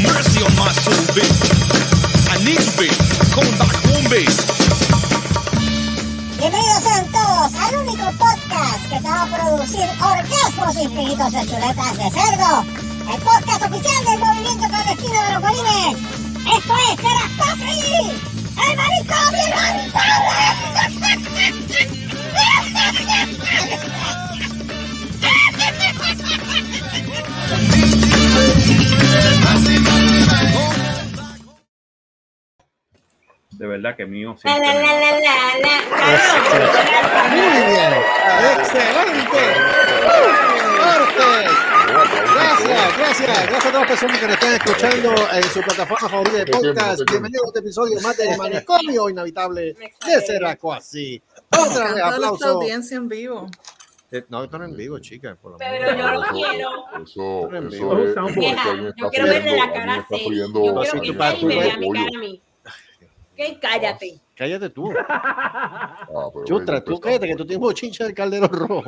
mercy on my soul, baby. I need you, baby. Coming back home, baby. Bienvenidos sean todos al único podcast que te va a producir orgasmos infinitos de chuletas de cerdo. El podcast oficial del movimiento clandestino de los bolines. Esto es Serastofri, el marisco De verdad que mío La, la, la, la, mata. la, la. Muy bien. Excelente. Fuerte. Gracias, gracias. Gracias a todas las personas que nos están escuchando en su plataforma favorita de podcast. Bienvenidos a este episodio más de Manicomio Inhabitable de Seracuasi. Otra vez, aplauso. audiencia en vivo. Eh, No, esto no es en vivo, chicas. por lo Pero menos. yo lo quiero. Eso, es. Yo quiero verle la cara a Celi. Yo quiero que Celi me vea mi cara a mí. ¿Qué? Cállate. Cállate tú. Ah, Chustra, tú cállate que tú tienes bochincha del caldero rojo.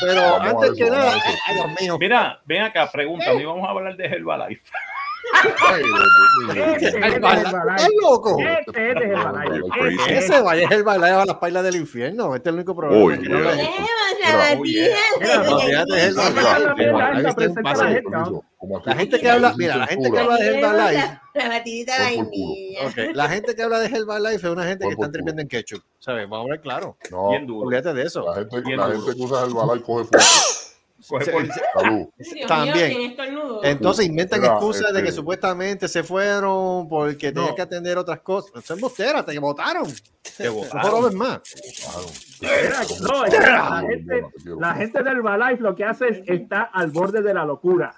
Pero Vamos antes que vamos nada, eso. ay, Dios mío. Mira, ven acá, pregunta, ¿no íbamos a hablar de Herbalife? Ay, Dios mío. ¿Estás loco? Este es el Herbalife. Crazy. Este es- Ese vaya es el bailar a las pailas del infierno. Este es el único problema. Uy, que no la oh, el Ah, Herbalife. gente. que habla, mira, la gente que habla de Herbalife, La, la gente que habla de Herbalife es una gente que está tripiendo en ketchup, ¿sabes? Vamos a ver claro. No. Olvídate de eso. la gente, que usa el balay coge fuego. Coge. Dios También. mío. Entonces inventan excusas de que este- supuestamente se fueron porque tenían No. que atender otras cosas. Son bosteras, te votaron. Te robes más. No, la gente, la gente del Herbalife lo que hace es está al borde de la locura.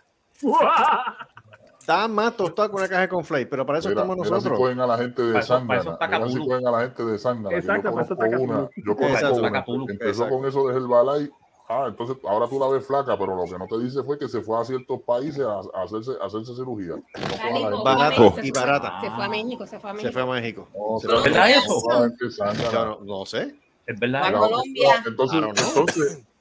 Está más tostado que una caja de conflay, pero para eso Mira, estamos mira si nosotros. cogen a la gente de Sangana. Mira si cogen a la gente de Sangana. Exacto, yo conozco una. Yo conozco Exacto, una. Empezó Exacto. con eso de Herbalife. Ah, entonces ahora tú la ves flaca, pero lo que no te dice fue que se fue a ciertos países a, a hacerse, a hacerse cirugía. No Barato y se fue- barata. Se fue a México, se fue a Se México. fue a México. No, Se pero fue- ¿Es verdad eso? no, no sé. Es verdad. A Colombia. entonces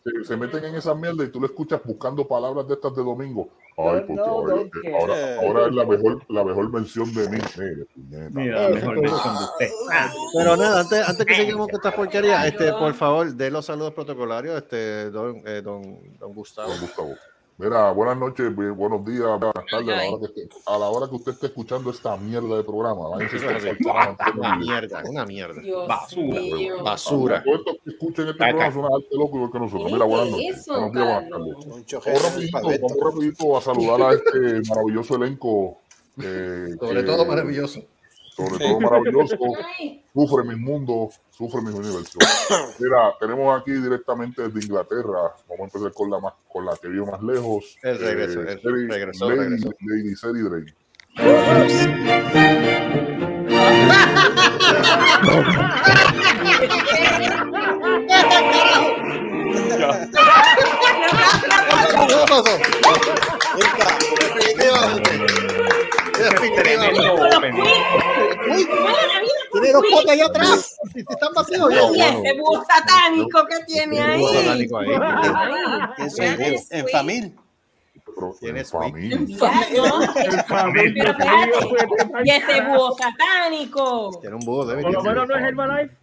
se, se meten en esa mierda y tú le escuchas buscando palabras de estas de domingo. Ay, porque No, ay, no, eh, ahora, ahora es la mejor, la mejor versión de mí. Mire, puñeta. Mira, mejor versión de usted. Ah, Pero nada, antes, antes que sigamos con estas porquerías, este, por favor, de los saludos protocolarios, este, don, eh, don, don Gustavo. Don Gustavo. Mira, buenas noches, bu- buenos días, buenas tardes, a la, hora que esté- a la hora que usted esté escuchando esta mierda de programa. Una mierda, una mierda. Dios Basura, mío. Basura. Todos estos que escuchen este programa son arte loco igual que nosotros. ¿Qué Mira, buenas es noches. eso, Buenos días, buenas tardes. Vamos rapidito, vamos rapidito a saludar a este maravilloso elenco. eh, Sobre que- todo maravilloso. Sobre todo maravilloso. Sufre mi mundo, sufre mi universo. Mira, tenemos aquí directamente desde Inglaterra. Vamos a empezar con la más, con la que vive más lejos. El regreso, el Seri- regresó, Lady, regresó. Lady Seri Drake. Tremendo tiene dos potes allá atrás. Están vacíos. Y ese búho satánico que tiene ahí. Ahí. En- familia. Tienes en familia. Y ese búho satánico. Tiene un búho. Por lo menos no es Herbalife.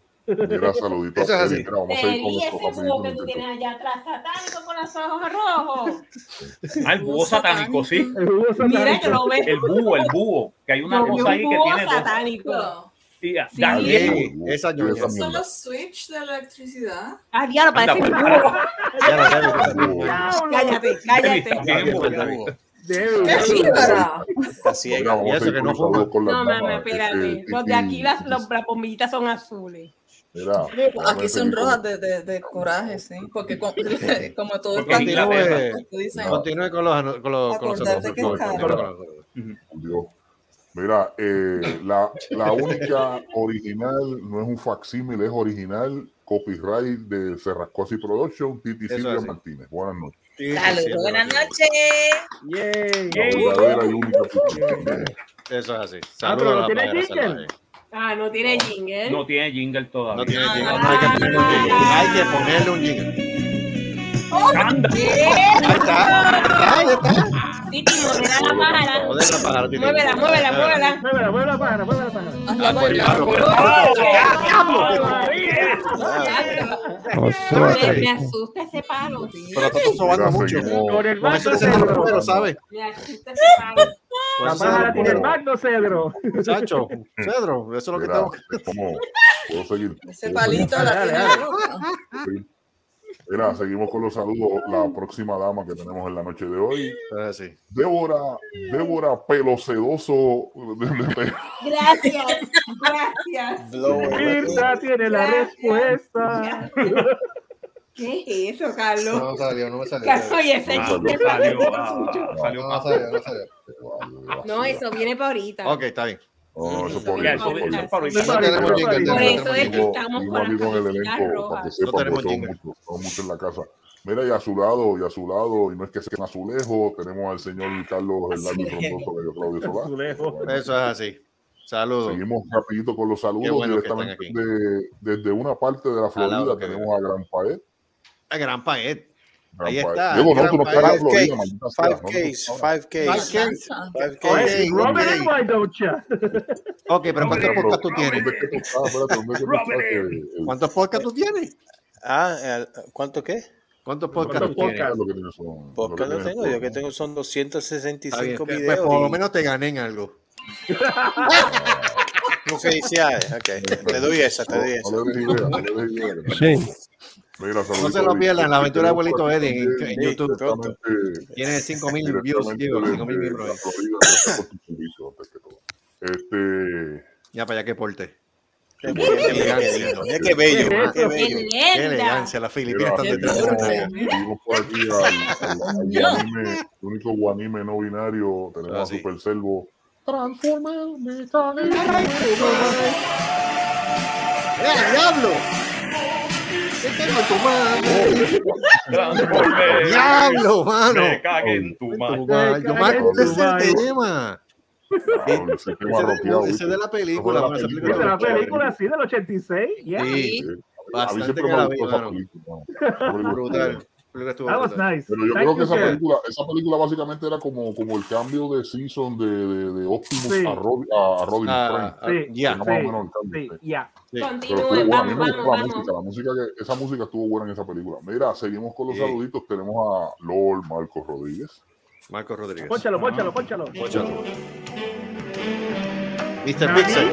Mira, saludito. Eso es así. Mira, vamos a seguir con ese búho que tú tienes allá atrás, satánico con los ojos rojos. Ah, el búho satánico, sí. El jugo Mira que satánico. lo ves. El búho, el búho. Que hay una cosa ahí que búho tiene satánico. Sí, ah, Sí. Daniel. Sí, esa Sí, esa ¿Son los switch de la electricidad? Ah, diablo, parece Anda, un pues, búho. No. Cállate, cállate. Búho. David, ¡Qué jíbara! Mira, vamos Y eso que no las No, damas. espérate. Los de aquí, las bombillitas son azules. Mira, Aquí son rojas de, de, de coraje, sí. Porque como, como todo Porque está. Continúe, continúe con los, con los, con los Dios. Mira, eh, la, la única original no es un facsímil, es original copyright de Serrascosi Production, Titi Silvia. Martínez. Buenas noches. Sí, sí, sí, Saludos, buenas noches. La verdadera y única Titi. Eso es así. Ah, Saludos pero a no la tiene playera jingle. salvaje. Ah, no tiene jingle. No tiene jingle todavía. No tiene jingle. No hay que ponerle un jingle. Hay que ponerle un jingle. Anda. Ahí está. Ahí está. Titi, muévela la pájara. Joder, la pájara, Titi. Muévela, muévela, muévela. Muévela, muévela la pájara, muévela la pájara. Ah, pues, bailar. diablo, Me, asusta ese palo. Pero está sobando mucho. Me asusta ese palo. La llama pájara tiene el magno cedro. Muchacho, Cedro, eso es lo que Mira, tengo es como- puedo seguir. Ese Puedo palito la Dale, tiene. Mira, seguimos con los saludos. La próxima dama que tenemos en la noche de hoy, Ah, sí. Débora, Débora Pelo Sedoso. Gracias, gracias. Mirta tiene la respuesta. ¿Qué es eso, Carlos? No salió, no me salió. Carlos, y ese Ah, chiste salió, parece ah, mucho. salió. No salió, no salió. No, eso viene para ahorita. Ok, está bien. No, eso por eso por es. No no que estamos un con amigo en el camisetas elenco para que rojas. sepan tenemos que son jingle. muchos, son muchos en la casa. Mira, y a su lado, y a su lado, y no es que sea en azulejo, tenemos al señor Carlos Hernández Frondoso de Claudio Solá. Azulejo. Eso es así. Saludos. Seguimos rapidito con los saludos bueno que directamente están de, desde una parte de la Florida. tenemos a Gran Paet. A Gran Paet. Gran Ahí está, Diego, no, tú no estás en la 5K, Florida, maldita 5Ks, no, 5Ks, Danza. 5Ks. Oye, Robert, ok. why don't ya? Ok, pero ¿cuántos podcasts tú tienes? ¿Cuántos podcasts tú tienes? Ah, ¿cuánto qué? ¿Cuántos podcasts ¿Cuántos tú tienes? podcasts? lo que tienes son- lo que Podcast no tengo, yo que tengo son Está bien, 265 pues, videos. por lo menos te gané en algo. Felicidades, ok. Te doy esa, te doy esa. No no. Mira, se lo pierdan, la aventura de abuelito Eddie en, YouTube. Tiene 5000 views, digo, desde 5000 miembros. la ahí. Florida, gracias por tu servicio, antes que todo. Este, Ya para allá que porte. Qué bello, qué. Mira qué bello, ¿Qué qué es bello. Qué ¡Qué elegancia, las Filipinas están detrás guanime, el único guanime no binario, tenemos Ah, a sí. Super Selvo. ¡Eh, diablo! ¿Qué tengo en tu mano? Transforme. ¡Diablo, mano! Me cague en tu madre. madre. Yo tu ese madre. tema. Ese tema Ese de, ese la película. Película De la película así del 86. Yeah. Sí. Sí. Bastante película Brutal. Was nice. Pero yo Thank creo que esa película, esa película básicamente era como, como el cambio de season de, de, de Optimus Sí. a, Rod, a, Robin Ah, Frank. Sí, Ya. Sí. ya. Sí. Pero Continúen, estuvo buena, a mí vamos, me vamos, gustó la vamos. música, la música que, esa música estuvo buena en esa película. Mira, seguimos con los Sí. saluditos, tenemos a Lord Marcos Rodríguez. Marco Rodríguez. Pónchalo, pónchalo, pónchalo. Póchalo. Mr. Pixel.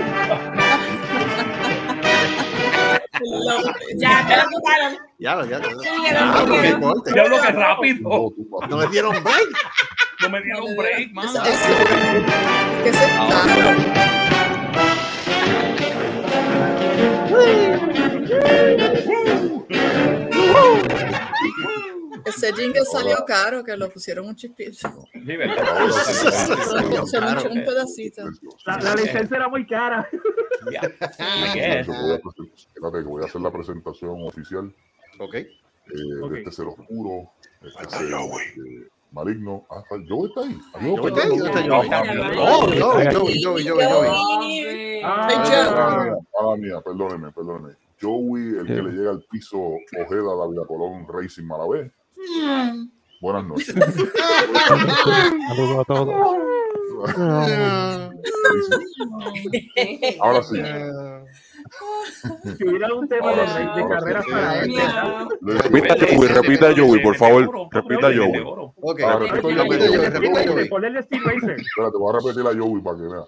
Ya, te lo quitaron. Ya, lo- ya. lo- Ah, corte. Diablo, que rápido. No, le dieron break. No me dieron break, man. Ese- ¿Qué se está? Ese jingle salió caro, que lo pusieron un chispito. Sí, ¿verdad? Se me echó un pedacito. La, la licencia era muy cara. Ya. Espérate, que voy a hacer la presentación oficial Ok. eh, Ok. de este ser oscuro, este ser eh, maligno. Ah, Joey está ahí. Ah, Joey está ahí, ¿dónde está Joey? Oh, Joey, Joey, Joey, Joey. Ah, Ah, mía, mía, perdóneme, perdóneme. Joey, el que le llega al piso Ojeda, David Colón, Racing Malavé. Buenas noches. Saludos a todos. Ahora sí. Si hubiera un tema de, de carreras para él. Miau. Repita Joey, repita Joey, por favor. Repita Joey. Joey. Ok. Repite, Joey, repite, Ponle Joey. ponle el Steve Racer. Espérate, voy a repetir a Joey para que vea.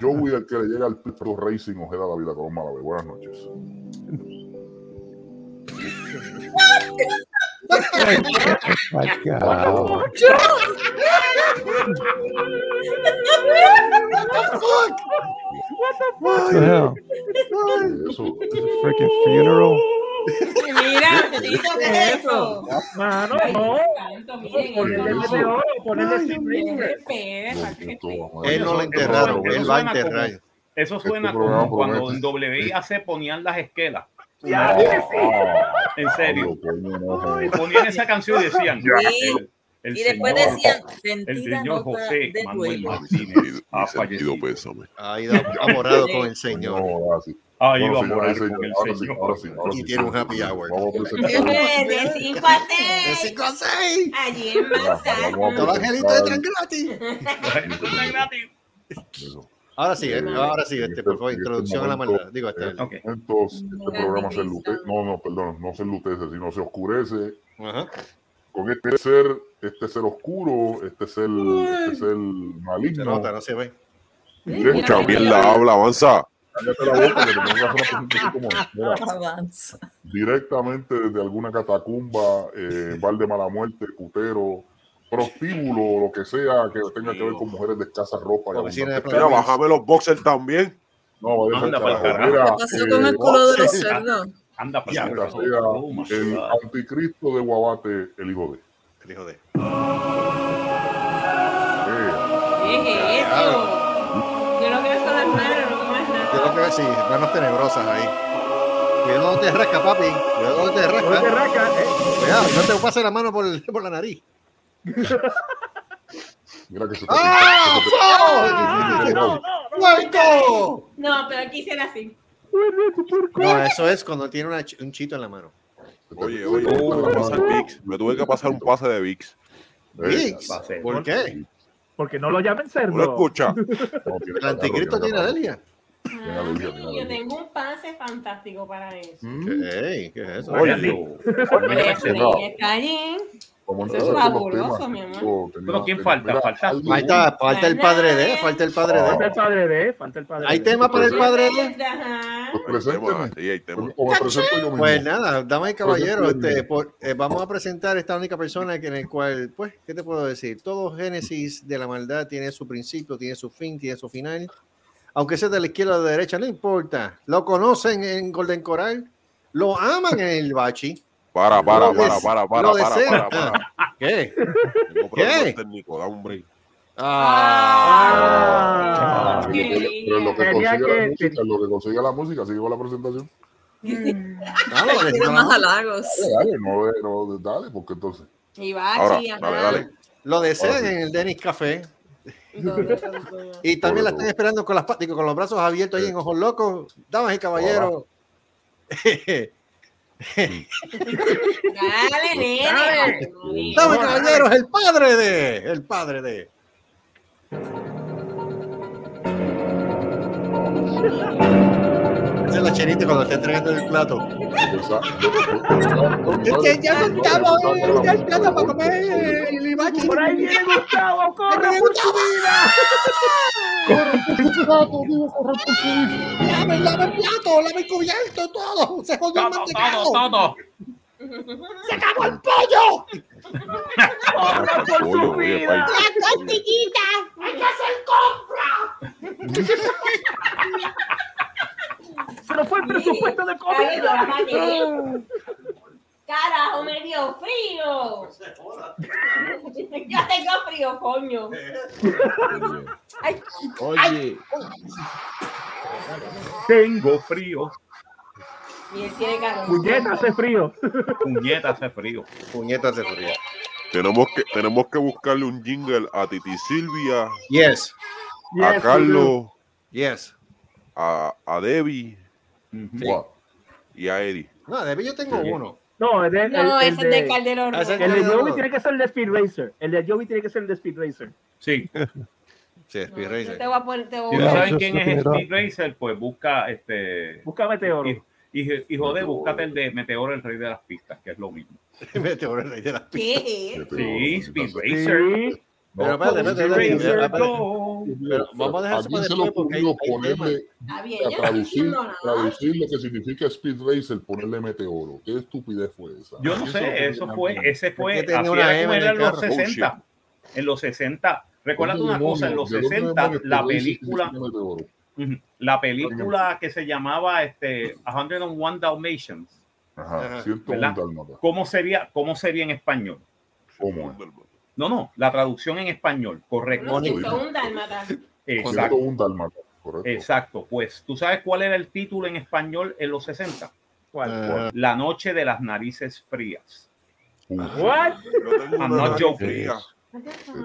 Joey, el que le llega al piso Racing Ojeda, David Colón, Malavé. Buenas noches. My God. What the hell? Eso. Freaking funeral. Mira, ¿qué es eso? Mano, no. Ponerle de oro, ponerle Él no lo enterraron, él va a enterrar. Eso suena Este como cuando en WIA se ponían las esquelas. Ya, dime, sí. En serio. coño, no, Y ponían esa canción y decían. Sí. el- el Y después señor- decían, El señor José de Manuel. Martínez ha fallecido. Ha ido ha morado con el Señor. No, así. Ahí Bueno, va a señoras y morar señores, con el señor. Y tiene un happy hour. Vamos a presentar. De 5 a De 6. 5 a 6. Allí en Manzana. Angelitos entran gratis. Gratis. Ahora sí, eh, ahora sí, este, por favor, este introducción a la maldad. Digo, este. Ok. Entonces, este programa se enlutece, no, no, perdón, no se enlutece, sino se oscurece Ajá. con este ser, este ser oscuro, este ser, este ser Se maligno. nota, no se ve. Habla, avanza. Cállate la boca que te pongo a hacer una presentación como es. Mira, Avanza. directamente desde alguna catacumba, eh, bar de mala muerte, putero, prostíbulo, lo que sea que tenga que ver con mujeres de escasa ropa. Mira, bájame los boxers también. No, Anda pa'l carajo. carajo. Mira, ¿Qué pasó con el culo de los cerdos? Anda para Oh, my el anticristo de Guabate, el hijo de. El hijo de. Eh, ¿Qué es eso? Yo no son las manos, no Yo nada. creo que sí, manos tenebrosas ahí. Cuidado, no te rasca, papi. Cuidado, no te No te rasca. rasca, eh. Cuidado, no te pase la mano por, el- por la nariz. Mira que se te ¡Ah! ¡Ah! No, no, no. ¡Puerco! No, pero aquí será así. No, eso es cuando tiene una un chito en la mano. Oye, oye, me tuve que pasar VIX. Me tuve que pasar un pase de VIX. Vix. ¿Por qué? Porque no lo llamen ¿No cerdo. lo escucha? no, tiene El anticristo tiene alergia. Tiene Yo tengo un pase fantástico para eso. ¿Qué, ¿Qué es eso? Oye, es fabuloso, mi amor. Pero ¿quién falta? mira, Falta está, falta el padre de, falta el padre Falta de. el padre de, falta el padre ¿Hay de. tema para el padre de? Pues Hay hay. O me presento yo mismo. Pues nada, damas y caballeros, Pues, este, por- eh, vamos a presentar esta única persona que en el cual, pues, ¿qué te puedo decir? Todo génesis de la maldad tiene su principio, tiene su fin, tiene su final. Aunque sea de la izquierda o de la derecha, no importa. Lo conocen en Golden Coral, lo aman en el Bachi. Para, para, Lo para, para, para, lo para, desean. para, para. ¿Qué? Tengo ¿Qué? técnicos, da un break. Ah. Ah. Lo que- pero lo que consigue la que- música, lo que consigue la música, sigue con la presentación. Ah, lo Tiene desean. más halagos. Dale, dale, no, no, dale, porque entonces. Y Ahora, Bachi, dale, dale. Lo desean Ahora sí. en el Denis Café. Y también la están esperando con las con los brazos abiertos ahí en ojos locos. Damas y caballeros. Dale, nene. Damas y caballeros, el padre de. El padre de. La chenita cuando está entregando el plato. Es que ya no estamos en el plato para comer el libachi. Por ahí viene Gustavo, corre por su Lave, lave el plato, lave el cubierto, todo. Se jodió el mantecado. todo, todo. Se acabó el pollo. Corre por su vida. país. Se nos fue el presupuesto de comida. Carajo, me dio frío. Yo tengo frío, coño. Ay, Oye, Tengo frío. y él tiene calor. Puñeta, hace frío. Puñeta, hace frío. Puñetas de frío. tenemos que, tenemos que buscarle un jingle a Titi Silvia, Yes, a Yes, Carlos, yes. A, a Debbie y a Eddie. No, de mí yo tengo Sí. uno. No, el de, No, el, el ese es de de, Calderón. Ah, el de. Joey tiene que ser el de Speed Racer. El de Joey tiene que ser el de Speed Racer. Sí. Sí, Speed Racer. te voy a poner, te voy Si no quién es. Speed Racer, pues busca este. Busca Meteoro. Y, y, y joder, búscate el de Meteoro, el rey de las pistas, que es lo mismo. Meteoro el rey de las pistas. Sí, Speed Sí. Pero espérate, espérate. Pero vamos a dejar eso ¿A para se después porque hay, ponerle, a traducir, traducir lo que significa Speed Racer, ponerle meteoro? ¿Qué estupidez fue esa? Yo no ¿A quién se le sé, eso fue, ese fue, así era en los carro. 60. En los 60. Recuerda ¿Dónde una cosa, en los demonios- de dónde 60, demonios la película, la película que se llamaba este, 101 Dalmatians, Ajá. ¿cómo sería, cómo sería en español? ¿Cómo? No, no, la traducción en español, correcto. Un Exacto, un dálmata, correcto. exacto. Pues, ¿tú sabes cuál era el título en español en los 60? ¿Cuál? Ah, La noche de las narices frías. What? I'm not joking. fría.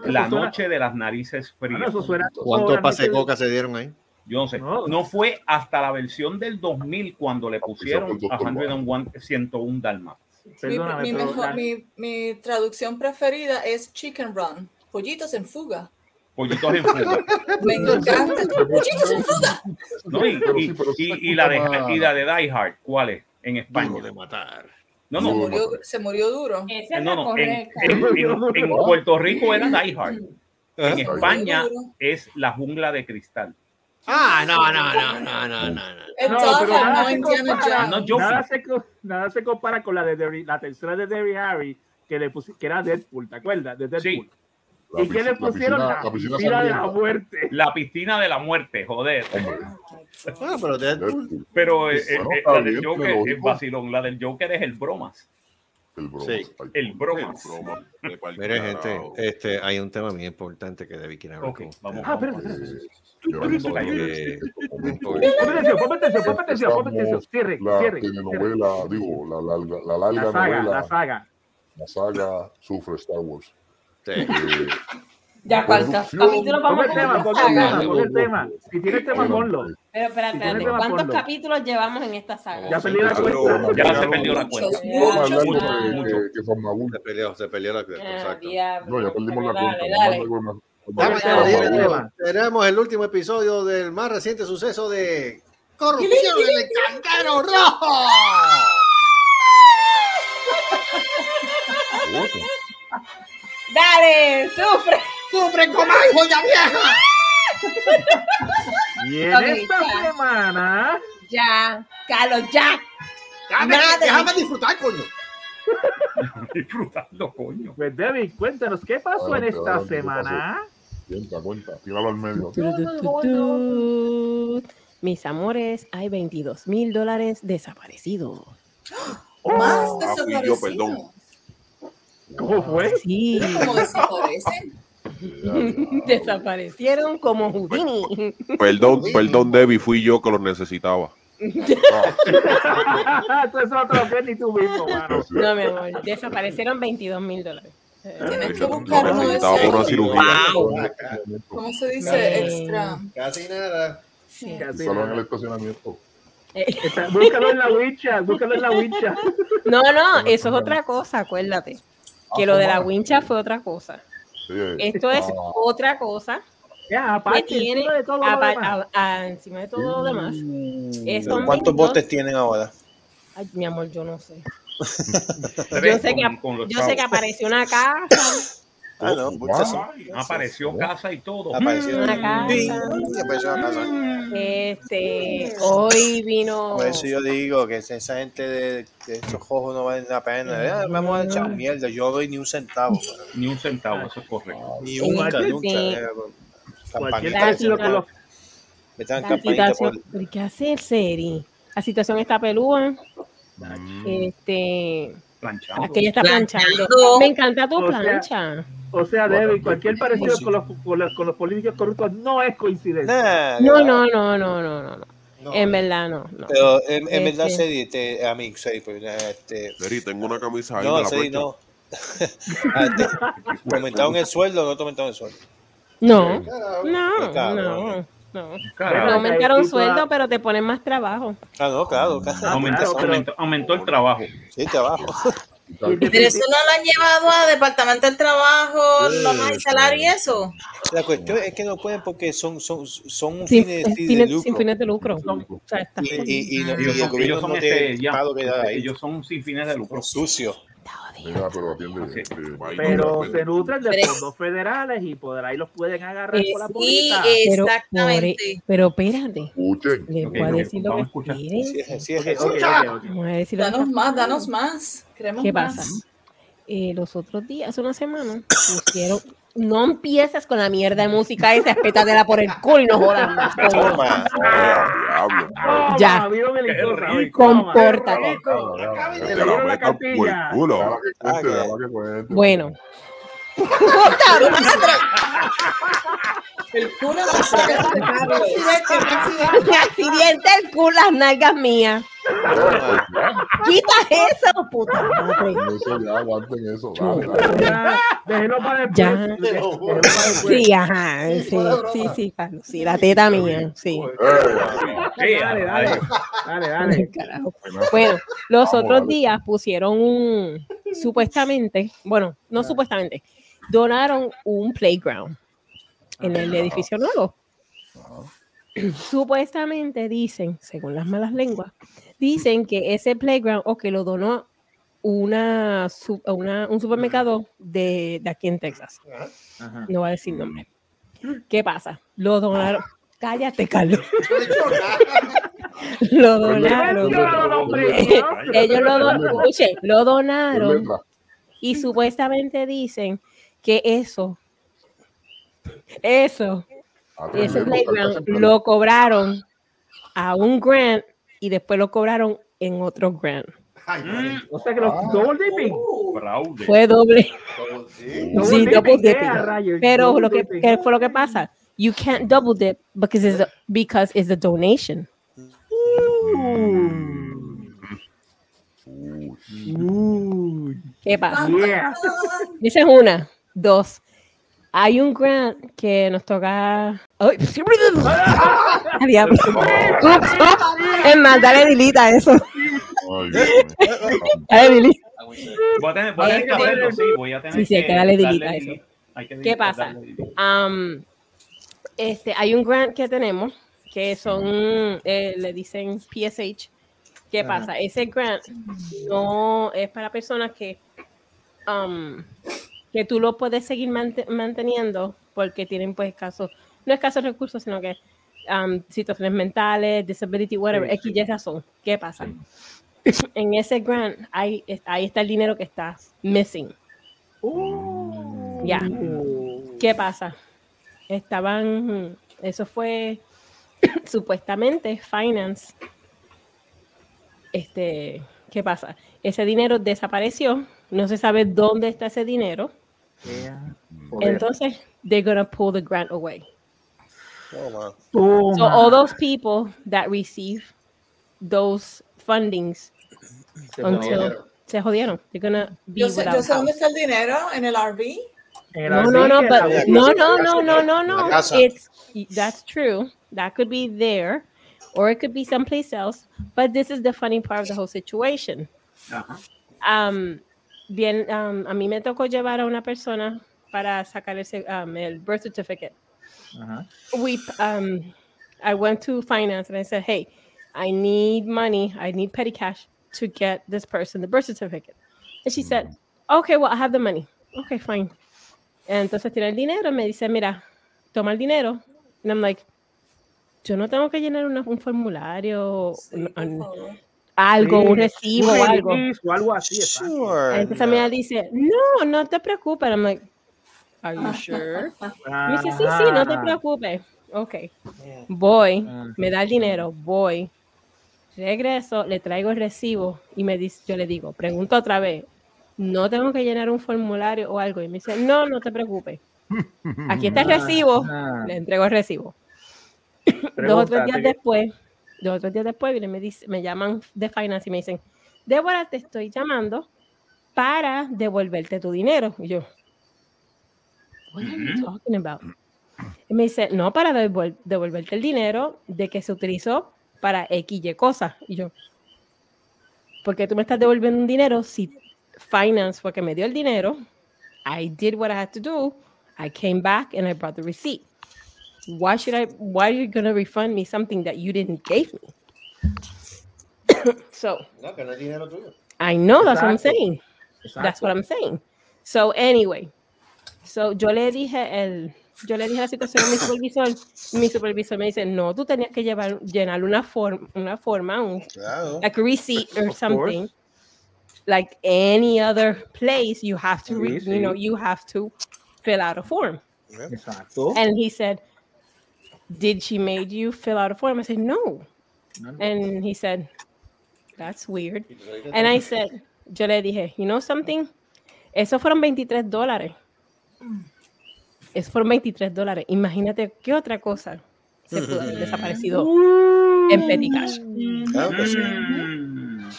La noche de las narices frías. ¿Cuántos obviamente- pase coca se dieron ahí? Yo no sé. No. No fue hasta la versión del 2000 cuando le pusieron fue a el Dr. 101, 101 Dalmas. Mi, Perdóname, mi pero mejor- la- mi- mi traducción preferida es chicken run, pollitos en fuga. Pollitos en fuga. Me encanta. pollitos en fuga. ¿no? Y, se la de, y la de Die Hard, ¿cuál es? En España. de matar. No, Se no, Duro. murió, se murió duro. Esa es no, no. En, en- en- en Puerto Rico era Die Hard. En ¿Eh? España Duro. es la jungla de cristal. Ah, no, no, no, no, no, no. no. Pero nada no se compara, nada se, nada se compara con la de Derry- la tercera de Derry Harry que le pusi- que era Deadpool, ¿te acuerdas? De Deadpool. Sí. La ¿Y qué le piscina- la pusieron? piscina- La la piscina piscina de la muerte. La piscina de la muerte, joder. Bueno, pero Deadpool, Pero eh, eh, la del Joker pero- es vacilón. La del Joker es el bromas. el broma. Sí. El bromas. Broma, de pa'l Mire, gente, este, hay un tema muy importante que debe quitar. Ok, vamos. Ah, vamos. espérate, espérate. Yo Eh, ponme atención, ponme atención. Cierre, la telenovela, digo, la larga, la larga La saga, novela, la saga. la saga sufre Star Wars. sí. Eh, Ya, ¿cuántos producción- capítulos vamos a tema, esta el tema, ponme el tema. Si tienes tema, ponlo. Pero espérate, ¿cuántos ponlo. capítulos llevamos en esta saga? Ya perdí la cuenta. Ya se perdió la cuenta. Muchos, de que, que. Se peleó, se peleó la cuenta, Ah, exacto. diablo. No, ya perdimos la Dale, cuenta. Con-. Tenemos el último episodio del más reciente suceso de corrupción en el cantero rojo. Dale, sufre. ¡Sufre como joya vieja! Y en esta ya. semana, Ya, Carlos, ya. Déjame, déjame disfrutar, coño. Disfrutando, coño. pues David, cuéntanos, ¿qué pasó en esta adelante, ¿qué semana? Cuenta, cuenta. Tíralo al medio. Mis amores, hay 22 mil dólares desaparecidos. Más Ah, yo, desaparecidos. perdón. ¿Cómo fue? Sí, ¿Cómo desaparecen? desaparecieron como Houdini. Perdón, perdón, Debbie, fui yo que lo necesitaba. No, mi amor, desaparecieron 22 mil dólares. Tienes que buscar uno de necesitaba por una esos. cirugía. ¿Cómo se dice? Extra. Casi nada. Sí. Casi Salón en el estacionamiento. Está- Búscalo en la wincha, búscalo en la wincha. No, no, eso es otra cosa, acuérdate. Que lo de la wincha fue otra cosa. Sí, Esto es ah, otra cosa que aparte, tiene encima de todo lo demás. a- a- encima de todo lo demás. ¿Cuántos 22 botes tienen ahora? Ay, mi amor, yo no sé. Tres sé que- con- con los Yo sé que apareció una casa, Ah, no, muchas son. Apareció casa y todo. Apareció una casa. Sí, apareció una casa. Este, hoy vino. Por eso yo digo que esa gente de, de estos ojos no valen la pena. Ah, vamos a echar mierda. Yo doy ni un centavo. Ni un centavo, eso es correcto. Ni Sí, nunca, eh, Cualquier Campanita. parecido con los Me dan La campanita por. situación, ¿pero ¿qué hacer, Seri? La situación está pelúa. Mm, Este, planchando. aquella está planchando. Planchando. Me encanta tu O sea, plancha. O sea, David, cualquier parecido con los, con, los, con los políticos corruptos no es coincidencia. No, no, no, no, no, no. no. No. En verdad, no. no. Pero en, en verdad, Este- Sedi, este, a mí, Sedi, pues, este, Seri, tengo una camisa ahí, no, la Sedi, plancha. no. Ah, este, ¿Te aumentaron el sueldo o no te aumentaron el sueldo? No, no, no. No, Carajo. no aumentaron sueldo, pero te ponen más trabajo. Ah, no, claro, claro. Aumentó, claro, pero- aumentó- aumentó el trabajo. Sí, trabajo. Y Pero eso no lo han llevado a Departamento del Trabajo, normas y salario y eso. La cuestión es que no pueden porque son, son, son Sin, fines, de- lucro. sin fines de lucro. O sea, está Y, y, y, no- y Ellos el son, no este, ya, ellos son sin fines de lucro. Sucios. Mira, pero atiende. Sí. este, Pero se nutren de Pero- fondos federales y por ahí los pueden agarrar Eh, por la sí, política. pero, exactamente. por- pero espérate, Escuchen. les voy a decir lo que quieren. Sí, sí, es Ok, eso. ok, ok, ok. Voy a decir lo que Danos más, danos más. Queremos ¿Qué más. pasa? Eh, los otros días, hace una semana, pusieron. No empieces con la mierda de música esa, espétatela por el culo y no jodas más. Ya. Compórtate. Ah. Bueno, El culo accidente el culo, las nalgas mías. Quita eso, puta madre. Eso ya, aguanten eso. Para después. Sí, ajá. Sí, sí, sí, Carlos. Sí, la teta mía. Sí. Dale, dale, dale. Dale, dale. Carajo. Bueno, los otros días pusieron un, supuestamente, bueno, no supuestamente, donaron un playground en el edificio nuevo. Supuestamente dicen, según las malas lenguas, dicen que ese playground o que lo donó una, un supermercado de, de aquí en Texas. No voy a decir nombre. ¿Qué pasa? Lo donaron. Cállate, Carlos. lo donaron. Ellos lo, do- escuche, lo donaron y supuestamente dicen que eso, eso, ese Aprendiendo, playground lo cobraron a un grant y después lo cobraron en otro grant. O sea que los Ah. dipping. Fue doble. Double Sí, double dipping, dipping. yeah, rayos, Pero double lo que, fue lo que pasa. You can't double dip because it's a, because it's a donation. ¿Qué pasa? Yeah. Esa es una. Dos. Hay un grant que nos toca. ¡Ay! Es más, dale dilita eso. Dale delete. Voy a tener, voy a tener que Este- hacerlo, sí, voy a tener Sí, sí, hay que darle delete a eso. delete. ¿Qué pasa? Am, este, hay un grant que tenemos que son, eh, le dicen PSH. ¿Qué pasa? Ese grant no es para personas que, am, que tú lo puedes seguir mante- manteniendo porque tienen pues casos, no escasos recursos, sino que am, situaciones mentales, disability, whatever, Sí, X, Y razón. ¿Qué pasa? En ese grant, ahí, ahí está el dinero que está missing. Ya. ¿Qué pasa? Estaban, eso fue supuestamente finance. Este, ¿qué pasa? Ese dinero desapareció, no se sabe dónde está ese dinero. Joder. Entonces, they're gonna pull the grant away. Oh, man. Toma. So all those people that receive those fundings until se jodieron. They're gonna be Yo sé, yo sé dónde está el dinero, en el RV. En el No, no, RV, no, en but la- no, no, no, no, no, no. La. It's that's true. That could be there, or it could be someplace else. But this is the funny part of the whole situation. Um, bien, um, a mí me tocó llevar a una persona para sacar ese, um, el birth certificate. We um I went to finance and I said, Hey, I need money, I need petty cash to get this person the birth certificate. And she said, Okay, well, I have the money. Okay, fine. Entonces tiene el dinero, me dice, mira, toma el dinero. And I'm like, yo no tengo que llenar una- un formulario, un- un- algo, un recibo un o algo. o algo así. Sure. Entonces me dice, no, no te preocupes. I'm like, are you sure? Me dice, sí, sí, no te Ah. preocupes. Ok. Voy, me da el dinero, voy. Regreso, le traigo el recibo y me dice, yo le digo, pregunto otra vez, no tengo que llenar un formulario o algo. Y me dice, no, no te preocupes. Aquí está el recibo, le entrego el recibo. Dos o tres días después, dos o tres días después, vienen, me, dice, me llaman de finance y me dicen, Débora, te estoy llamando para devolverte tu dinero. Y yo, what are you talking about? Y me dice, no, para devol- devolverte el dinero de que se utilizó para X y cosas. Y yo, ¿por qué tú me estás devolviendo un dinero si finance fue que me dio el dinero? I did what I had to do. I came back and I brought the receipt. Why should I, why are you going to refund me something that you didn't give me? so No, no es dinero tuyo. I know that's what I'm Exacto. saying. That's what I'm saying. So anyway, so yo le dije el, yo le dije la situación a mi supervisor, mi supervisor me dice, no, tú tenías que llevar, llenar una forma, una forma, un, Claro. like a receipt or Of something, course. like any other place, you have to, re- you know, you have to fill out a form. Exacto. And he said, did she made you fill out a form? I said, no. And he said, that's weird. And I said, yo le dije, you know something? Eso fueron 23 dólares. Eso fueron 23 dólares. Imagínate qué otra cosa se pudo haber desaparecido en petty cash.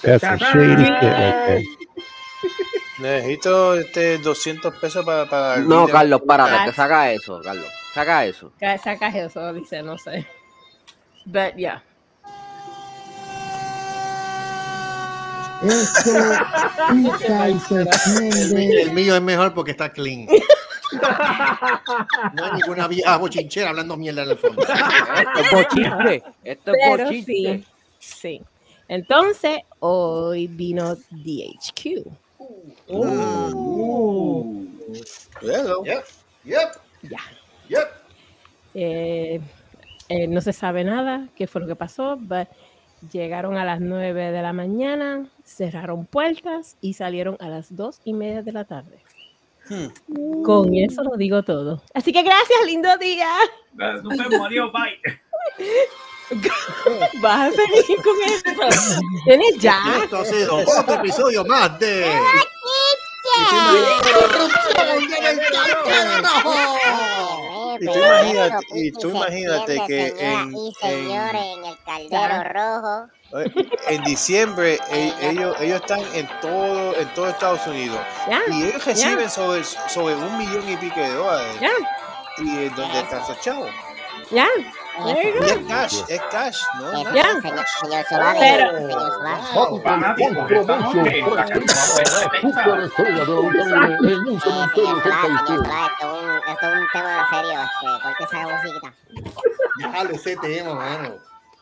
That's some shady shit right there. Necesito este 200 pesos para, para No. Carlos, párate, que saca eso, Carlos. Saca eso. Ca- Sacas eso, dice, no sé. But yeah. El mío es mejor porque está clean. No hay ninguna vieja bochinchera hablando mierda en el fondo. Esto es bochinche. Esto es Pero bochinche. sí, sí. Entonces, hoy vino DHQ. Hello. Yep. Yep. Ya. Yep. Eh, eh, no se sabe nada qué fue lo que pasó, but llegaron a las 9 de la mañana, cerraron puertas y salieron a las dos y media de la tarde. Con eso lo digo todo. Así que gracias, lindo día. Nos vemos, adiós, bye. Vas a seguir con esto. Tienes ya. Esto ha sido otro episodio más de. Y tú imagínate, y tú imagínate que en, y en, señores en el caldero rojo. en diciembre ellos, ellos están en todo, en todo Estados Unidos Ya, y ellos reciben ya. sobre, sobre un millón y pico de dólares. Ya. ¿Y dónde están esos chavos? Ya. Y es cash, es cash, ¿no? es nada. Ya. Señor, señor Solari, Pero- señor esto es un, tema serio. Este, corte esa musiquita. Déjale ese tema, mano.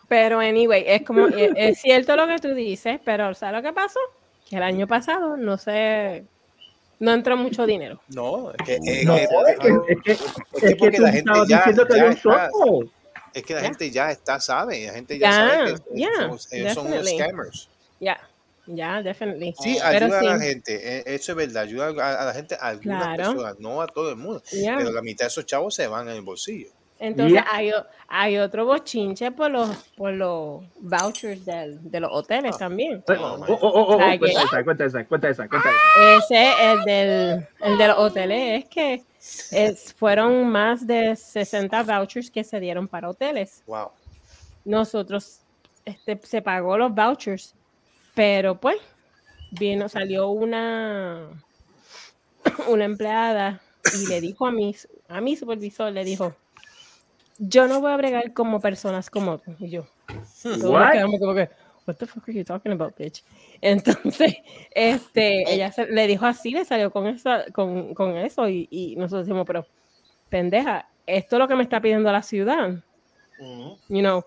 Pero anyway, es como es, es cierto lo que tú dices, pero ¿sabes lo que pasó? Que el año pasado no sé, no entró mucho dinero. No, es que, es, No, que- es que, es que, es es que que porque tú la gente ya, diciendo que ya había un está. Es que la gente ya está, sabe, la gente ya, sabe que son, ellos son unos scammers. Ya, ya, definitely. Sí, ayuda a la gente, eh, eso es verdad, ayuda a, la gente, a algunas Claro. personas, no a todo el mundo, pero la mitad de esos chavos se van en el bolsillo. Entonces hay, otro bochinche por los, por los vouchers del- de los hoteles también. Oh, oh, oh, oh, oh, cuenta que- esa, cuenta esa, cuenta esa, cuenta esa. Ese, el del, el de los hoteles, es que es- fueron más de 60 vouchers que se dieron para hoteles. Wow. Nosotros, este, se pagó los vouchers, pero pues, vino, salió una, una empleada y le dijo a mi, a mi supervisor, le dijo, yo no voy a bregar como personas como tú. Y yo, What? quedamos como que, what the fuck are you talking about, bitch? Entonces, este, ella se- le dijo así, le salió con, esa, con, con eso y, y nosotros decimos, pero, pendeja, esto es lo que me está pidiendo la ciudad. You know,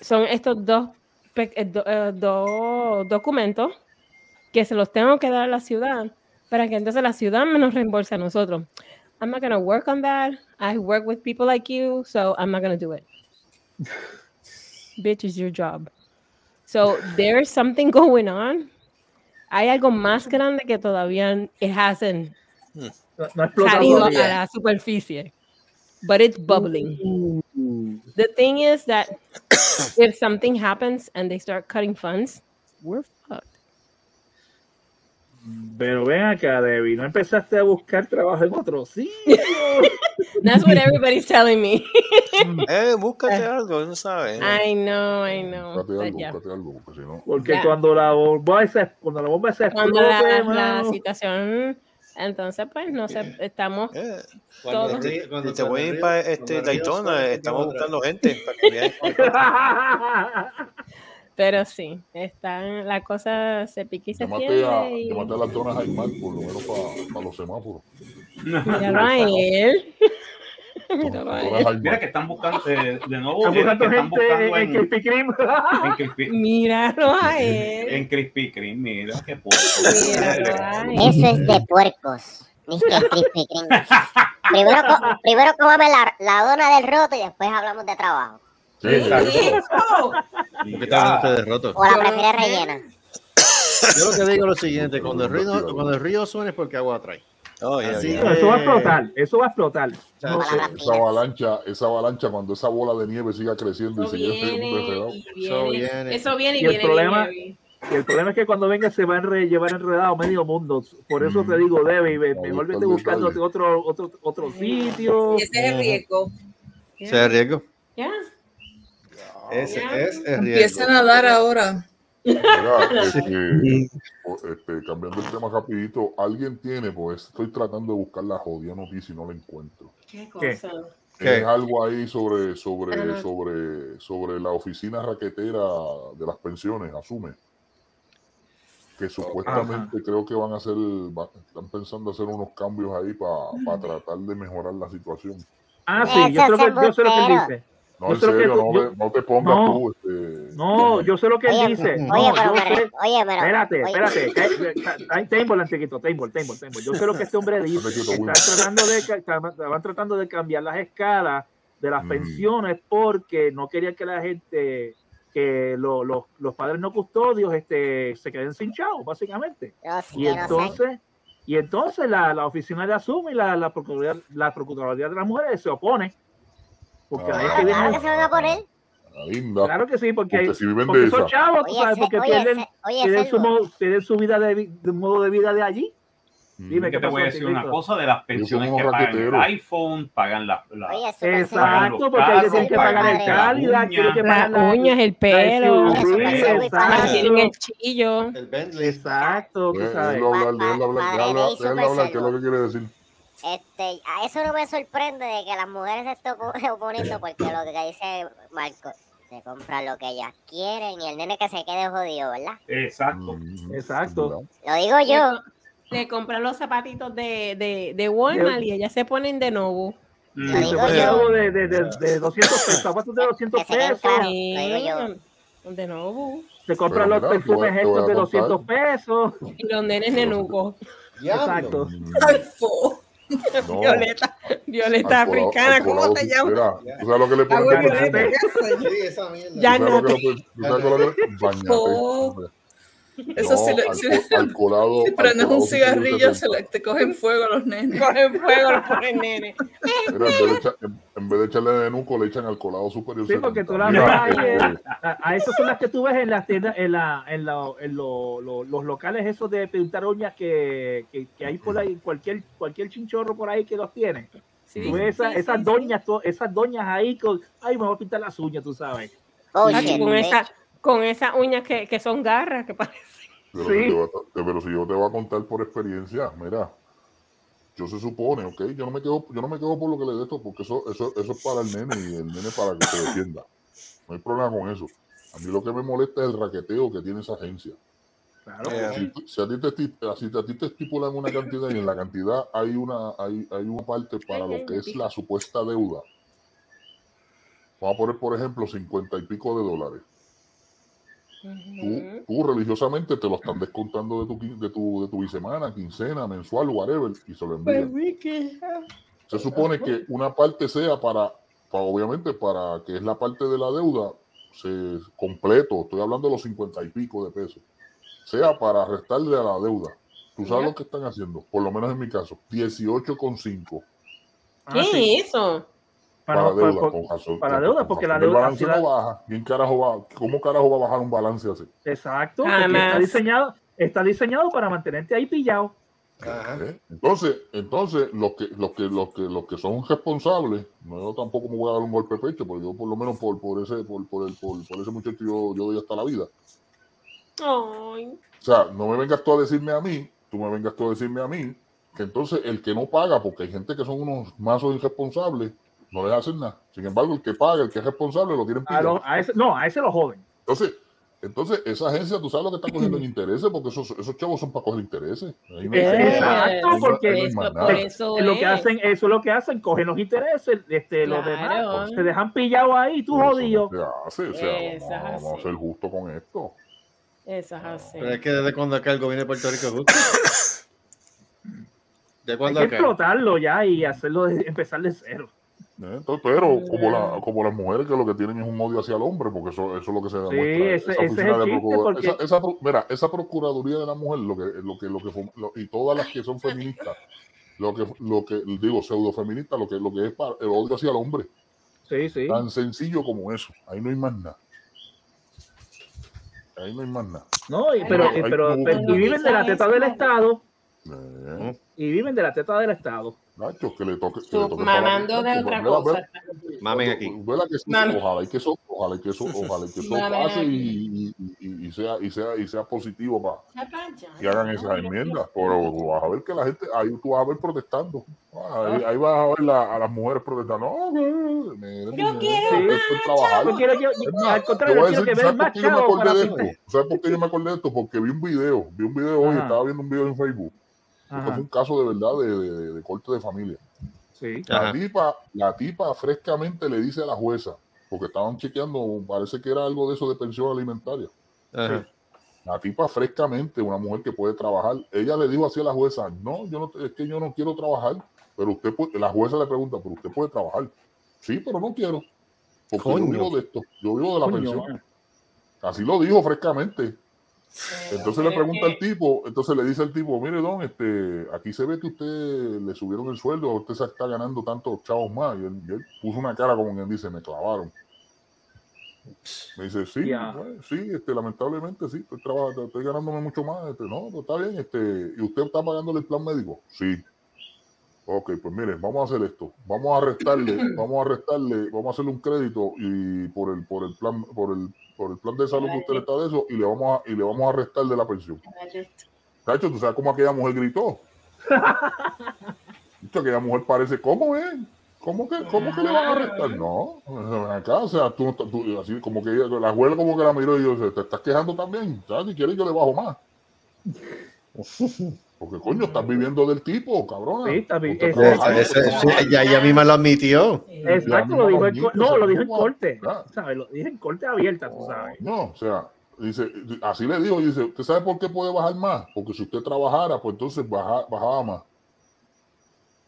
son estos dos, eh, do- eh, dos documentos que se los tengo que dar a la ciudad para que entonces la ciudad me nos reembolse a nosotros. I'm not gonna work on that. I work with people like you, so I'm not gonna do it. Bitch, is your job. So there's something going on. Hay algo más grande que todavía it hasn't hmm. No, no explotado salido a la superficie, but it's bubbling. The thing is that if something happens and they start cutting funds, we're fucked. Pero ven acá, Debbie, no empezaste a buscar trabajo en otro sitio. That's what everybody's telling me. Eh, búscate algo, no sabes. I know, I know. Búscate but algo, yeah. búscate algo, porque si no. Porque Ya. cuando la bomba esa, cuando la bomba se Cuando explote, la, la situación, entonces pues no sé, estamos Eh, todos. Río- cuando te voy a ir para este, Daytona, estamos buscando gente para que. Pero sí, están, la cosa se pique y se Llámate a, tiende. y- llámate a las donas Jaimar, por lo menos para los semáforos. Míralo a él. Míralo a él. Mira que están buscando, eh, de nuevo, Están buscando que están gente buscando en en, Krispy Kreme. en Krispy, Míralo a él. en Krispy Kreme, mira qué puerco. Míralo a él. Eso es de puercos. Krispy Kreme. Primero, primero cómame la, la dona del roto y después hablamos de trabajo. Sí, exacto. ¿Por qué está hablando usted de roto? O la prefieres rellena. Yo lo que digo es lo siguiente: cuando el río, cuando el río suena es porque agua trae. Oh, yeah, Así yeah. Eso va a explotar, eso va a explotar. No, Esa, esa avalancha, esa avalancha, cuando esa bola de nieve siga creciendo y Eso siga siendo viene, enredado. y Eso viene. viene. Eso viene y, Y el viene. problema- bien heavy. Y el problema es que cuando venga se va a llevar enredado medio mundo. Por eso te digo, Ahí mejor vete el buscando otro, otro, otro sitio. Y ese es el riesgo. Ese es el riesgo. Yeah. Ese Yeah. es el riesgo. Empiezan a dar ahora. Mira, este, este, cambiando el tema rapidito, alguien tiene, pues estoy tratando de buscar la jodida noticia y no la encuentro. ¿Qué ¿Qué? cosa? Es algo ahí sobre, sobre, Ajá. sobre, sobre la oficina raquetera de las pensiones, asume. Que supuestamente creo que van a hacer, están pensando hacer unos cambios ahí para tratar de mejorar la situación. Ah, sí, yo sé lo que, yo sé lo que dice. No, Yo en sé lo que serio, tú- no, yo- no te pongas no. tú. Este, No, yo sé lo que él Oye, dice. oye, No, pero yo sé- oye, pero- Espérate, oye. espérate. que- que- que- Table, antiquito, table, table, table. Yo sé lo que este hombre dice. Están tratando de, estaban tratando de cambiar las escalas de las Mm. pensiones porque no querían que la gente, que lo- los- los padres no custodios este, se queden sin chavo, básicamente. Yo sí, Y yo no sé. entonces, y entonces la, la oficina de Asuma y la, la, Procuraduría, la Procuraduría de las Mujeres se opone. Porque ahí es que Ah, viene- Claro que se van a poner. linda. Claro que sí, porque, hay- si viven porque de son esa. chavos, Oye, sabes, porque oye, pierden, ese- oye, pierden su, modo, pierden su vida de, modo de vida de allí. Dime Yo qué te voy a decir una cosa de las pensiones que pagan el iPhone, pagan la, la- Oye, súper Exacto, porque ellos tienen que pagan pagar el las tienen que pagar Las la- uñas, el pelo, tienen el chillo. El Bentley. Exacto, tú sabes. déjalo hablar, déjalo hablar, ¿qué es lo que quiere decir? Este, a eso no me sorprende de que las mujeres se estén opo- oponiendo porque lo que dice Marco, se compran lo que ellas quieren y el nene que se quede jodido, ¿verdad? Exacto. Mm, Exacto. Lo digo yo. Le compran los zapatitos de, de, de Walmart y ellas se ponen de nuevo. Mm. Lo digo De, yo. de, de, de, de 200 pesos, zapatos de 200 Que se queden pesos. claros. Sí, Lo digo yo. de nuevo. Se compran Pero los perfumes estos de contar. 200 pesos. Y los nenes nenucos. Exacto. No, Violeta, Violeta al africana, al ¿cómo te llamas? Mira, ¿tú sabes lo que le ponen Agua de violeta, perfume? ¿qué haces? Sí, esa mierda. Ya ¿Tú sabes lo que no. tú sabes lo que le- Bañate, Oh. hombre. Eso No, sí, le- al, sí. co- al colado. Si prendes un cigarrillo, se le, te cogen fuego los nenes. Cogen fuego los pobres nenes. Mira, en vez, de echar- en- en vez de echarle de nuco, le echan al colado superior. Sí, porque 70. tú las ves ahí, este, eh, a, a esas son las que tú ves en las tiendas, en, la, en, la, en lo- lo- los locales esos de pintar uñas que, que, que hay por ahí, cualquier, cualquier chinchorro por ahí que los tiene. Sí, Tú ves esa- sí, esas sí, doñas, esas doñas ahí con, ay, me voy a pintar las uñas, tú sabes. Oh, shit, con, esa, con esas uñas que, que son garras, que parecen. Pero, Sí. si te voy a- te- pero si yo te voy a contar por experiencia, mira, yo se supone, ¿ok? Yo no me quedo, yo no me quedo por lo que le de esto, porque eso, eso, eso es para el nene y el nene para que se defienda. No hay problema con eso. A mí lo que me molesta es el raqueteo que tiene esa agencia. Claro. Yeah. Si, si a ti te, si a ti te estipulan una cantidad y en la cantidad hay una, hay, hay una parte para lo que es la supuesta deuda, vamos a poner, por ejemplo, 50 y pico de dólares. Tú, tú religiosamente te lo están descontando de tu, de tu, de tu bisemana, quincena, mensual, whatever, y se lo envían. Se supone que una parte sea para, para, obviamente, para que es la parte de la deuda, se completo, estoy hablando de los 50 y pico de pesos, sea para restarle a la deuda. ¿Tú sabes lo que están haciendo? Por lo menos en mi caso, 18,5 Ah, ¿Qué sí. es eso? Para, Para, deuda. para- con razón- para con- deuda, con porque razón la el deuda- balance si la- no baja. ¿Quién carajo va, ¿Cómo carajo va a bajar un balance así? Exacto. Está diseñado, está diseñado para mantenerte ahí pillado. Ajá. ¿Eh? Entonces, entonces los que, los que, los que, los que son responsables, no yo tampoco me voy a dar un golpe de pecho, porque yo por lo menos por, por ese, por, por, el, por, por ese muchacho yo, yo doy hasta la vida. Ay. O sea, no me vengas tú a decirme a mí, tú me vengas tú a decirme a mí, que entonces el que no paga, porque hay gente que son unos mazos irresponsables, no les hacen nada. Sin embargo, el que paga, el que es responsable, lo tienen A pillado. lo- a ese, no, a ese lo joden. Entonces, entonces, esa agencia, tú sabes lo que está cogiendo en intereses, porque esos, esos chavos son para coger intereses. No hay- Exacto, no- porque no hay eso Es lo que hacen, eso es lo que hacen, cogen los intereses, este, los demás, se dejan pillados ahí, tú Eso jodido. no se hace, o sea, vamos, vamos a ser justos con esto. Eso es así. Pero es que desde cuando acá el gobierno de Puerto Rico es justo. ¿De Hay cuándo que acá? explotarlo ya y hacerlo, empezar de cero. ¿Eh? Entonces, pero como, la, como las mujeres que lo que tienen es un odio hacia el hombre, porque eso, eso es lo que se demuestra. ese- ese es oficina el de porque- esa, esa mira, esa procuraduría de la mujer, lo que, lo que, lo que lo- y todas las que son feministas, lo que, lo que digo, pseudo feministas, lo que, lo que es para el odio hacia el hombre. Sí, sí. Tan sencillo como eso. Ahí no hay más nada. Ahí no hay más nada. No, y, pero, Ahí y- pero, no- pero- y viven de la teta del Estado, Eh, y viven de la teta del Estado. Nacho, que le toque. que le toque mamando de Nacho, otra vela, cosa. vela, Mamen aquí. Vela que sí, ojalá y que eso, ojalá y que eso, ojalá y que eso pase y, y- y- sea, y, sea, y sea positivo para que hagan esas enmiendas. Pero vas a ver que la gente, ahí tú vas a ver protestando. Ahí, ahí vas a ver la- a las mujeres protestando. No, miren, Yo quiero trabajar. Yo quiero- yo- al contrario, quiero que ¿sabes vean más esto? ¿Sabes por qué yo me acordé de esto? Porque vi un video, vi un video hoy, estaba viendo un video en Facebook. Esto fue un caso de verdad de, de- de corte de familia. Sí. La tipa, la tipa frescamente le dice a la jueza, porque estaban chequeando, parece que era algo de eso de pensión alimentaria. Ajá. La tipa frescamente, una mujer que puede trabajar, ella le dijo así a la jueza, no, yo no, es que yo no quiero trabajar, pero usted puede, la jueza le pregunta, pero usted puede trabajar. Sí, pero no quiero, porque Coño. yo vivo de esto, yo vivo de la Coño, pensión. Así lo dijo frescamente. Entonces le pregunta al tipo, entonces le dice al tipo, mire don, este, aquí se ve que usted le subieron el sueldo, usted se está ganando tantos chavos más. Y él, y él puso una cara como quien dice, me clavaron. Me dice, sí, bueno, sí, este, lamentablemente sí, estoy, trabajando, estoy ganándome mucho más. Este, no, pues está bien, este, ¿y usted está pagándole el plan médico? Sí. Ok, pues mire, vamos a hacer esto. Vamos a restarle, vamos a restarle, vamos a hacerle un crédito y por el, por el plan, por el, por el plan de salud que usted le está de eso, y le vamos a, y le vamos a restar de la pensión. Cacho, ¿tú sabes cómo aquella mujer gritó? Dicho, aquella mujer parece, ¿cómo es? ¿Cómo que, cómo que le van a restar? No, acá, o sea, tú, tú- así como que ella- la abuela como que la miró y yo, ¿te estás quejando también? ¿Sabes? Si quieres yo le bajo más. Porque coño, estás viviendo del tipo, cabrón. Sí, está bien. Ella, ella misma lo admitió. Exacto, lo dijo en, co- no, lo dijo en corte. ¿sabes? Lo dijo en corte abierta, tú sabes. No, o sea, dice, así le dijo, dice, ¿usted sabe por qué puede bajar más? Porque si usted trabajara, pues entonces baja- bajaba más.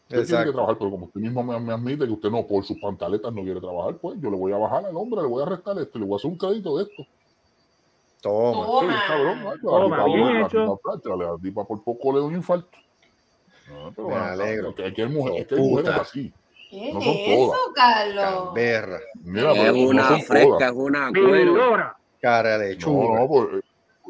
Usted tiene que trabajar, pero como usted mismo me, me admite que usted no, por sus pantaletas no quiere trabajar, pues yo le voy a bajar al hombre, le voy a restar esto, le voy a hacer un crédito de esto. Toma. Sí, cabrón, ¿no? Toma, bien hecho. la tipa por poco le da un infarto. No, pero Me bueno, alegro. es que- hay mujeres, es que hay Puta. mujeres así. ¿Qué No es son eso, todas. Carlos? Berra. Mira, Es no una son fresca, es una cuero. Cara de No, lechuga. no, pues,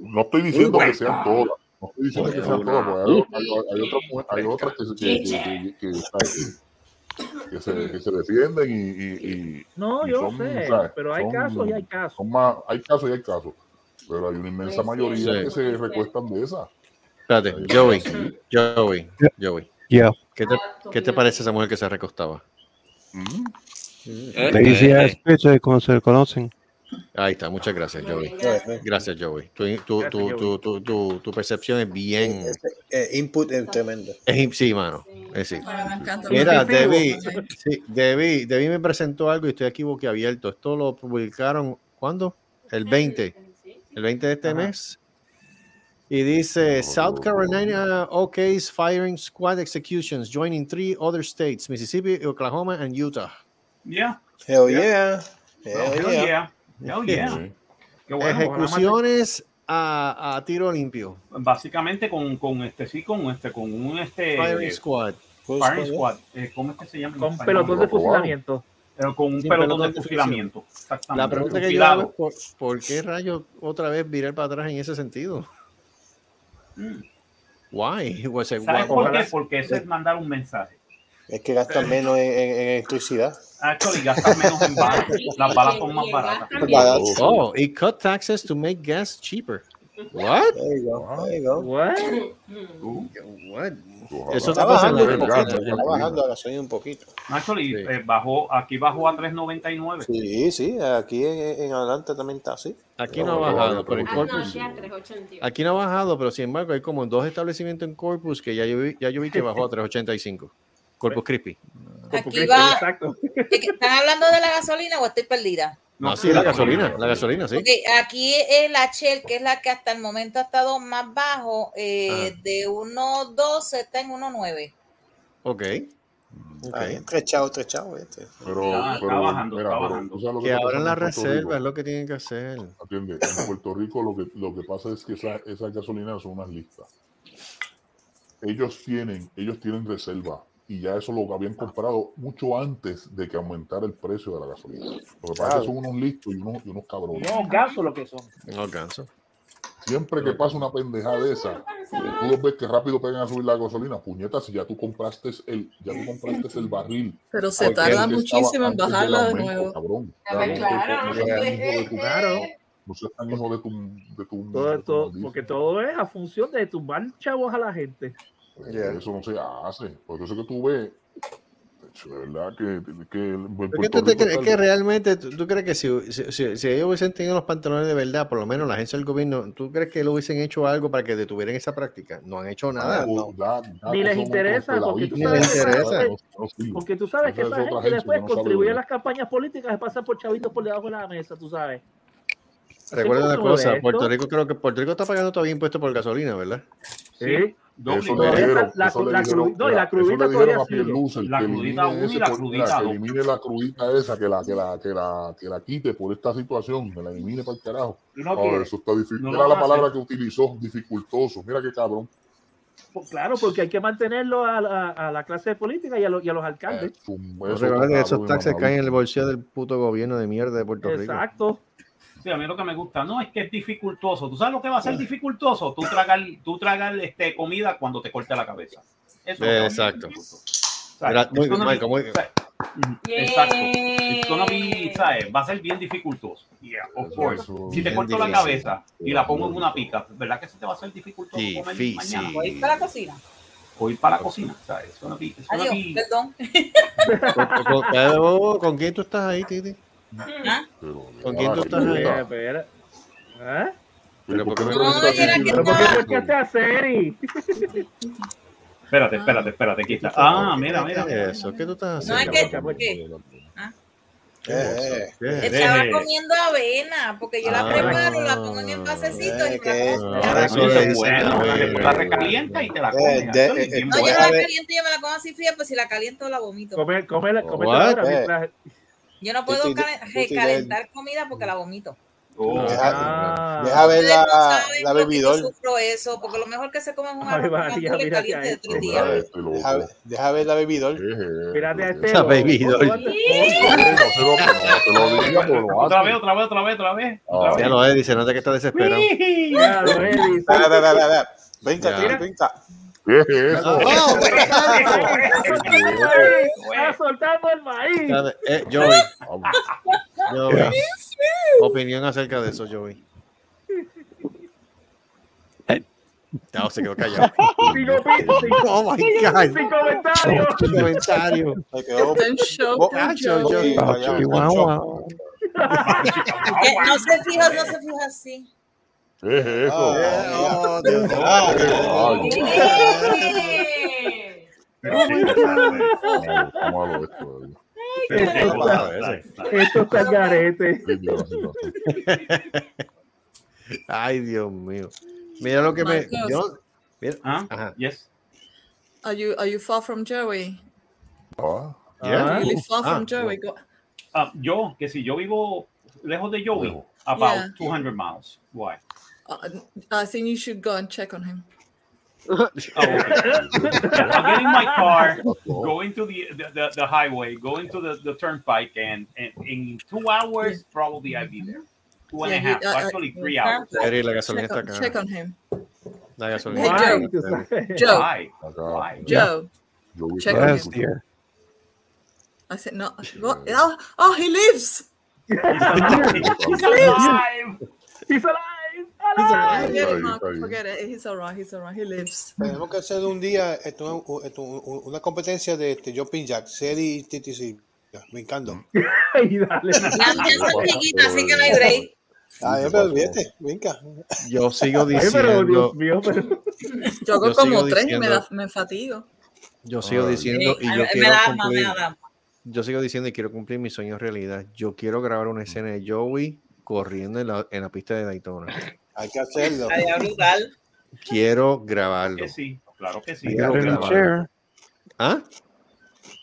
no estoy diciendo que sean todas. No estoy diciendo que sean todas, porque hay, hay- hay otras, mujeres- hay otras que, se- que, Chicha. que, que, que- que se, que se defienden y, y, y- No, y yo son, sé, ¿sabes? pero hay Son- casos y hay casos. más, hay casos y hay casos. Pero hay una inmensa Sí, mayoría sí. que se recuestan de esa. Espérate, Joey, Joey, Joey. Yeah. ¿Qué te, ¿Qué te parece esa mujer que se recostaba? Bitch, eh, como se conocen. Ahí está, muchas gracias, Joey. Gracias. Joey. Tu, tu, tu, tu, tu, tu- tu percepción es bien. Eh, input es tremendo. Es, sí, mano. Es sí. Mira, Debbie, sí. sí, Debbie, Debbie me presentó algo y estoy aquí boquiabierto. Esto lo publicaron, ¿cuándo? El 20, el 20 de este Ajá. mes. Y dice, South Carolina OK's firing squad executions joining three other states, Mississippi, Oklahoma, and Utah. Yeah. Hell Yeah. yeah. Hell Hell yeah. yeah. Hell yeah. Bueno. Ejecuciones a, a tiro limpio. Básicamente con, con este, sí, con este, con un este Firing squad. Full firing squad, squad. Eh, ¿Cómo es que se llama? Con pelotón de fusilamiento. Pero con un Sí, pelotón de fusilamiento. Exactamente. La pregunta que yo hago es, ¿por, por qué rayos otra vez virar para atrás en ese sentido? Mm. Why? Was it- ¿Sabes why- por qué? Porque ese es mandar un mensaje. Es que gastan menos en, en- en electricidad. Actually, gastas menos en balas. Las balas son más baratas. gastan. Oh, it cut taxes to make gas cheaper. What? There you go. There you go. What? What? Eso Está está pasando bajando un poquito. Está bajando la gasolina un poquito. Actually, Sí. eh, bajó, aquí bajó a 3.99. Sí, sí. Aquí en, en adelante también está así. Aquí no ha No, bajado, pero en Ah, Corpus. 388. Aquí no ha bajado, pero sin embargo hay como dos establecimientos en Corpus que ya yo vi, ya yo vi que bajó a 385. Corpus Crispy. Aquí va. Exacto. ¿Están hablando de la gasolina o estoy perdida? No, sí, la gasolina, la gasolina, sí. Ok, aquí es la Shell, que es la que hasta el momento ha estado más bajo, eh, de 1.12 está en 1.9. Ok. Ahí, Ok. tres chavos, tres chavos. Este. Pero, Está- está pero, bajando, mira, está pero bajando. sabes lo Que está abran la reserva, es lo que tienen que hacer. Atiende, en Puerto Rico lo que, lo que pasa es que esa- esas gasolineras son unas listas. Ellos tienen, ellos tienen reserva y ya eso lo habían comprado mucho antes de que aumentara el precio de la gasolina. Lo que pasa es que son unos listos y unos, y unos cabrones. No, gaso lo que son. No alcanzo. Siempre que pasa una pendejada de esa, tú los ves que rápido pegan a subir la gasolina. Puñetas, si ya tú compraste el, ya tú compraste el barril. Pero se tarda muchísimo en bajarla de nuevo. Cabrón. Realmente, claro. no seas tan hijo de tu. De tu Todo, de tu todo- porque todo es a función de tumbar chavos a la gente. Eso no se hace. Por eso que tú ves. De verdad que, que en ¿Por Puerto qué tú te crees está- que realmente tú, tú crees que si, si, si- si ellos hubiesen tenido los pantalones de verdad, por lo menos la agencia del gobierno, ¿tú crees que lo hubiesen hecho algo para que detuvieran esa práctica? No han hecho nada. No, ya- ya Ni les somos interesa, porque tú sabes les que esa interesa. gente- porque tú sabes que Esa es gente agencia después no contribuye a las campañas políticas, se pasan por chavitos por debajo de la mesa, tú sabes. Recuerda una cosa, Puerto. Rico creo que Puerto Rico está pagando todavía impuestos por gasolina, ¿verdad? Sí. Doble. Eso le dijeron, la- eso le la dijeron, no, la eso crudita le dijeron a La que crudita y la crudita que elimine la crudita esa, que la, que la, que la, que la quite por esta situación, que la elimine para el carajo. No Ah, quiere. eso está difícil. No lo Mira va la a palabra hacer. que utilizó, dificultoso. Mira qué cabrón. Pues claro, porque hay que mantenerlo a, la- a la clase política y a, los- y a los alcaldes. No eso recuerda que está esos taxes caen en el bolsillo del puto gobierno de mierda de Puerto Rico. Exacto. Sí, a mí lo que me gusta, no es que es dificultoso. ¿Tú sabes lo que va a ser dificultoso? Tú tragar, tú tragar este, comida cuando te corte la cabeza. Eso es lo que va a ser Exacto. Mira, muy bien, muy- Exacto. Va a ser bien dificultoso. Yeah, of course. Si te corto la cabeza y la pongo en una pica, ¿verdad que se te va a hacer dificultoso comer Difícil. mañana? Voy para la cocina. Ir para la cocina, ¿sabes? Be- Adiós, be- perdón. ¿Con, con- con- con quién tú estás ahí, Titi? ¿Ah? ¿Con quién tú ah, estás ahí? Espera, espera. ¿Eh? Pero ¿por qué no no No, estás y era que diciendo- ¿Pero por qué estaba- escuchaste a Seri? Espérate, espérate, espérate, aquí está. Ah, mira, mira. ¿Qué es eso? ¿Qué tú estás No es haciendo? que, ¿qué? ¿Qué eso? ¿Qué es Estaba Deje. comiendo avena, porque yo la Ah. preparo, la pongo en envasecito y Eh, me que- la como. Ah, Ah, es bueno. La, recalienta y te la Eh, comes. eh, No, yo la caliento y yo me la como así fría, pues si la caliento la vomito. Come, come, come? Yo no puedo Yo estoy- calen- yo estoy recalentar comida porque la vomito. Oh, Deja, Ah. deja ver Ustedes no la, saben la bebidor. Sufro eso, porque lo mejor que se come es un arroz caliente de tres días. Deja, deja ver la bebidor. ¿Qué es eso? Mírate a este. Pero lo Otra vez, otra vez, otra vez, otra vez. Ah, Ya lo es, dice, no te que está desesperado. Ya, lo es, dice. Dale, dale, ¿Qué es eso? Está soltando el maíz. Eh, Joey, Vamos. Joey. Opinión acerca de eso, Joey. No, se quedó callado. Sin opi- sin- Oh my God. sin comentario. Se quedó- No se fija, no se fija así. ¿Qué es eso? Ah, Oh, Dios esto. Esto está garete. Ay, Dios mío. Mira lo que me. Yo, mira, Ah, Ajá. yes. Are you are you far from Joey? Ah, Yeah. Really far Ah, from Joey? Go- Ah, yo, que si yo vivo lejos de Joey, about Yeah. 200 miles. Why? Uh, I think you should go and check on him. Oh, okay. I'm getting my car, going to the, the, the, the highway, going to the, the turnpike, and, and in two hours, probably I'll be there. Two and a half, he- uh, uh, actually three hours. Eri, la gasolina Check on, check on him. Hey, Joe. Ay, tú Joe, Why? Why? Joe. Yo vi Check que- on him. dear. I said no. What? Oh, oh, he lives. He's alive. He's alive. He's alive. Alive. Forget Ahí, it, Mark. ahí. Forget it. He's alright. He's alright. He lives. Tenemos que hacer un día esto, esto, una competencia de este, Jumping Jack, Seri y Titi Silvia, brincando. Dale. Así que no hay break. Ah, brinca. Yo sigo Ay, pero diciendo. Dios mío, pero. Yo hago Yo como tres y me, da, me fatigo. Yo sigo diciendo y yo quiero cumplir. Yo sigo diciendo y quiero cumplir mi sueño realidad. Yo quiero grabar una escena de Joey corriendo en la, en la pista de Daytona. Hay que hacerlo. Estaría brutal. Quiero grabarlo. Que sí, claro que sí. Quiero got a new chair. ¿Ah?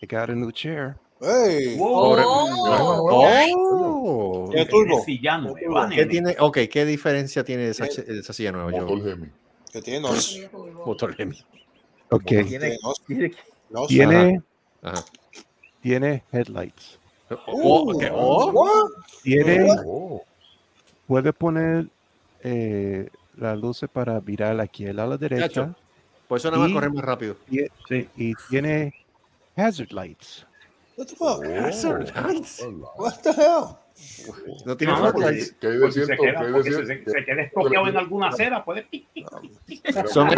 He got a new chair. ¡Ey! Pobre- Oh, Oh. ¿Tiene turbo? ¿Qué tiene? Ok, ¿qué diferencia tiene esa, esa silla nueva? Motor? Gemi. Que tiene nos. Motor Hemi. Ok. Tiene nos. Tiene- nos. Tiene, Ajá. tiene headlights. Oh, ok, oh. Tiene, Oh, puede poner eh, las luces para virar aquí a la derecha. Chacho. Por eso nada más Y- correr más rápido. Y, Sí. y tiene hazard lights. What the fuck? Hazard lights. What the hell? No tiene No, pues, ¿Qué hay de pues si se cierto? queda, ¿Qué hay de porque se, cierto? se, se queda en alguna acera, puede. Son ¿qué,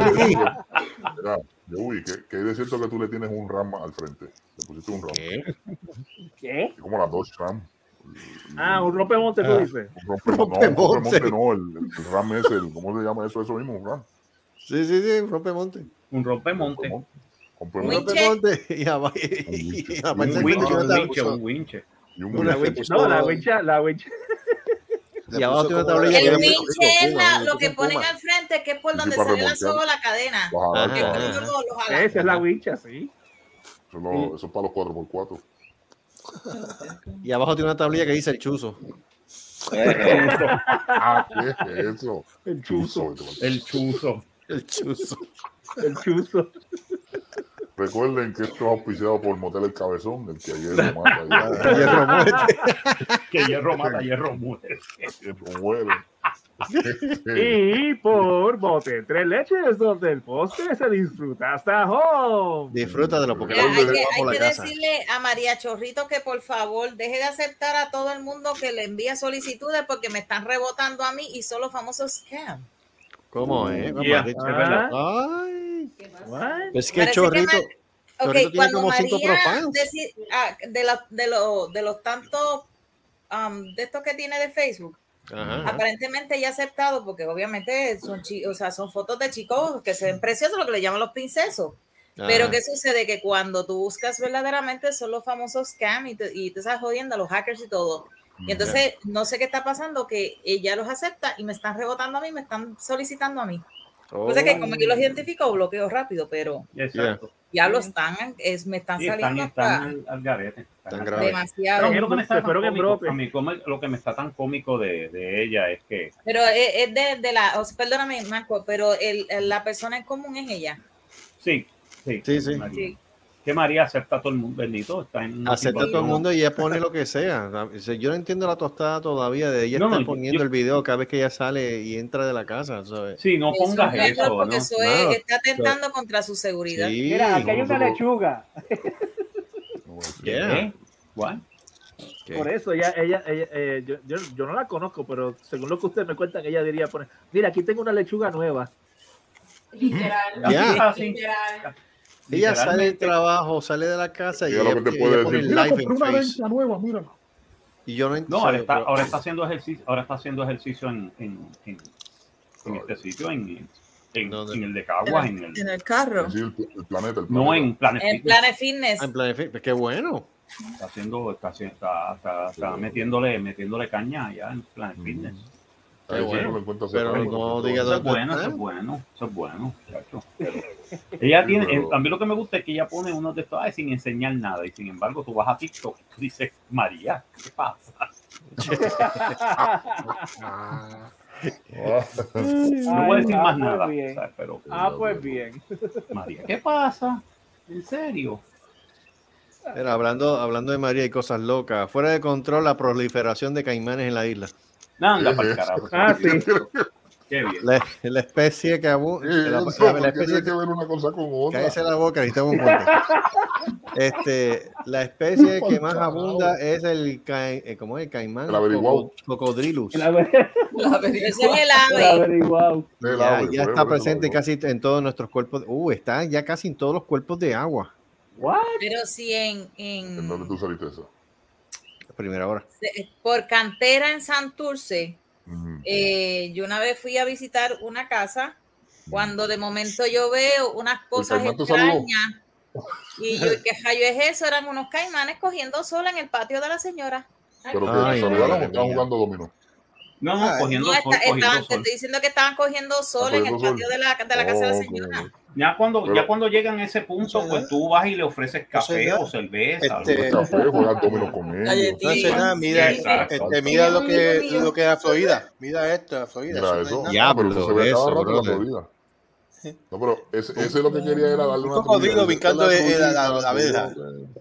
¿qué hay de cierto que tú le tienes un RAM al frente? Le pusiste un RAM. ¿Qué? ¿Qué? Como la Dodge Ram. Ah, un rompemonte, tú Ah. dices. Un rompe, no, un Rompemonte. rompemonte no, el, el RAM es el, ¿cómo se llama eso? Eso mismo, un RAM. Sí, sí, sí, rompe monte. Un rompemonte. Un un rompe monte. Y abajo Un se winche, un un y un Una winche. No, la wincha, la wincha. Y abajo tiene una tablilla El winche es la- lo que ponen al frente, que es por donde sale la remolcar. soga la cadena. Esa es la wincha, sí. Eso es para los 4x4. Y abajo tiene una tablilla que dice el chuzo. Ah, ¿qué es eso? El chuzo. El chuzo. El chuzo. El chuzo. Recuerden que esto es auspiciado por Motel El Cabezón, el que ayer lo mata. Hierro muerte. Que hierro mata, hierro muere. Hierro muere. Y por bote, tres leches donde el postre se disfruta hasta home. Disfruta de lo porque Mira, hay que, hay la que casa. decirle a María Chorrito que por favor deje de aceptar a todo el mundo que le envía solicitudes porque me están rebotando a mí y solo famosos scam. ¿Cómo es? ¿Cómo Yeah, Richard? es verdad. Ay, es que Parece Chorrito, que Ok, Chorrito tiene cuando como cinco María ah, de, la- de, lo- de los tantos um, de estos que tiene de Facebook, Ajá. aparentemente ya ha aceptado porque obviamente son, o sea, son fotos de chicos que se ven preciosos, lo que le llaman los princesos. Pero Ajá. ¿qué sucede? Que cuando tú buscas verdaderamente son los famosos scam y te, y te estás jodiendo a los hackers y todo. Y entonces no sé qué está pasando, que ella los acepta y me están rebotando a mí, me están solicitando a mí. O sea que como yo los identifico, bloqueo rápido, pero Exacto. ya lo están, es, me están Sí, saliendo están hasta al, al garete. Grave. demasiado. Pero a mí lo que cómico, a mí como- lo que me está tan cómico de, de ella es que Pero es, es de, de la, o sea, perdóname, Marco, pero el, el- la persona en común es ella. sí, sí, Sí. Sí. Que María acepta a todo el mundo, bendito, está en una Acepta a todo el mundo y ella pone lo que sea. Yo no entiendo la tostada todavía de ella No, estar no, poniendo yo- el video cada vez que ella sale y entra de la casa. ¿sabes? Sí, no pongas es eso, porque ¿no? eso Claro. es, está atentando contra su seguridad. Sí, Mira, aquí hay una lechuga. yeah. ¿Eh? ¿What? ¿Qué? Por eso ella, ella, ella eh, yo, yo, yo no la conozco, pero según lo que ustedes me cuentan, ella diría poner, mira, aquí tengo una lechuga nueva. Literal. Ya. Ah, sí. Literal. Ella sale del trabajo, sale de la casa y Ella lo que te puede decir, live en una venta nueva, mira. Y yo no No, entiendo. ahora está, ahora está haciendo ejercicio, ahora está haciendo ejercicio en, en, en, en este sitio, en, en, en el de Caguas, en el, En el carro. Sí, el, el planeta, el planeta. no en Planet En Fitness. Planet Fitness. En plan, en fin, pues qué bueno. Está haciendo, está, haciendo- está, está, está metiéndole, metiéndole caña allá en Planet Fitness. Sí, bueno. Pero no porque diga Eso es bueno, eso es bueno, eso es bueno, muchacho. Pero ella tiene, pero- eh, a mí lo que me gusta es que ella pone unos de estos ay, sin enseñar nada y sin embargo tú vas a TikTok y dices, María, ¿qué pasa? No voy a decir ah, más pues nada, bien. ¿sabes? pero Ah, pues bien. María, ¿qué pasa? ¿En serio? Mira, hablando, hablando de María y cosas locas, fuera de control la proliferación de caimanes en la isla. Anda para el carajo. Ah, sí. Qué bien. La, la especie que abu- Sí, la, eso, la- la especie tiene que ver una cosa con otra. Cállese la boca, necesitamos un puente. Este, la especie que más abunda es el, ca- eh, ¿cómo es? el caimán El averiguado. coco- cocodrilus. Ese es el la ave. Ya, ave, ya está eso presente casi en todos nuestros cuerpos. Uh, está ya casi en todos los cuerpos de agua. What? Pero si en, ¿En dónde en tú saliste esa? Primera hora. se- por cantera en Santurce, eh, yo una vez fui a visitar una casa cuando de momento yo veo unas cosas extrañas y yo, ¿qué rayo es eso? Eran unos caimanes cogiendo sol en el patio de la señora. Pero que Ay, te saludaron madre o estaban jugando dominó. No, no, cogiendo No, sol, está- cogiendo estaban- te sol. estoy diciendo que estaban cogiendo sol en el sol. patio de la, de la casa de la señora. Ya cuando, Pero- ya cuando llegan a ese punto, Eso pues es- tú vas y le ofreces café es o cerveza. Este-. Café, dominó con ellos. Galletita. Entonces, nada, mira, este, mira lo que, lo que es la Florida. Mira esto, la Florida. Mira no eso. es. Diablo, pero eso se ve cada rato la. Florida. No, pero ese, ese lo que quería era darle Un una cocodrilo brincando es la- la- la verja.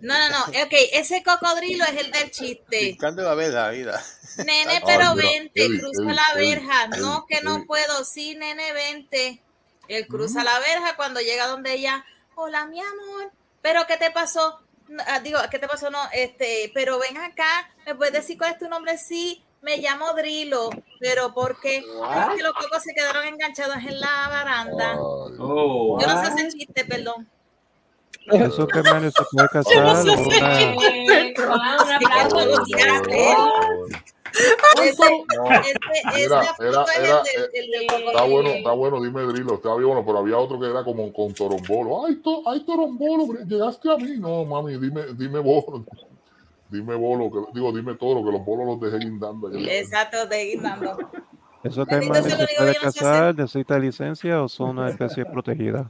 No, no, no. Ok, ese cocodrilo es el del chiste. Brincando la verja, mira. Nene, Ay, pero mira, vente, cruza la verja. Eddie, No, que no Eddie. puedo. Sí, nene, vente. Él cruza la verja cuando llega donde ella. Hola, mi amor. ¿Pero qué te pasó? no, ah, digo, ¿qué te pasó? No, este, pero ven acá, ¿me puedes decir cuál es tu nombre? Sí, me llamo Drilo, pero ¿por qué? Es que los cocos se quedaron enganchados en la baranda. Oh. Yo no sé ese chiste, perdón. Eso que man se puede casar. no sé. Ese- ese- Está bueno, está bueno, dime Drilo, está bien bueno, pero había otro que era como con Torombolo. Ay, to, ay Torombolo, llegaste a mí. No, mami, dime, dime bolo. Dime bolo, que, digo, dime todo, que los bolos los dejé guindando. Exacto, de guindando. ¿Esos no sé casar? ¿Necesita licencia o son una especie protegida?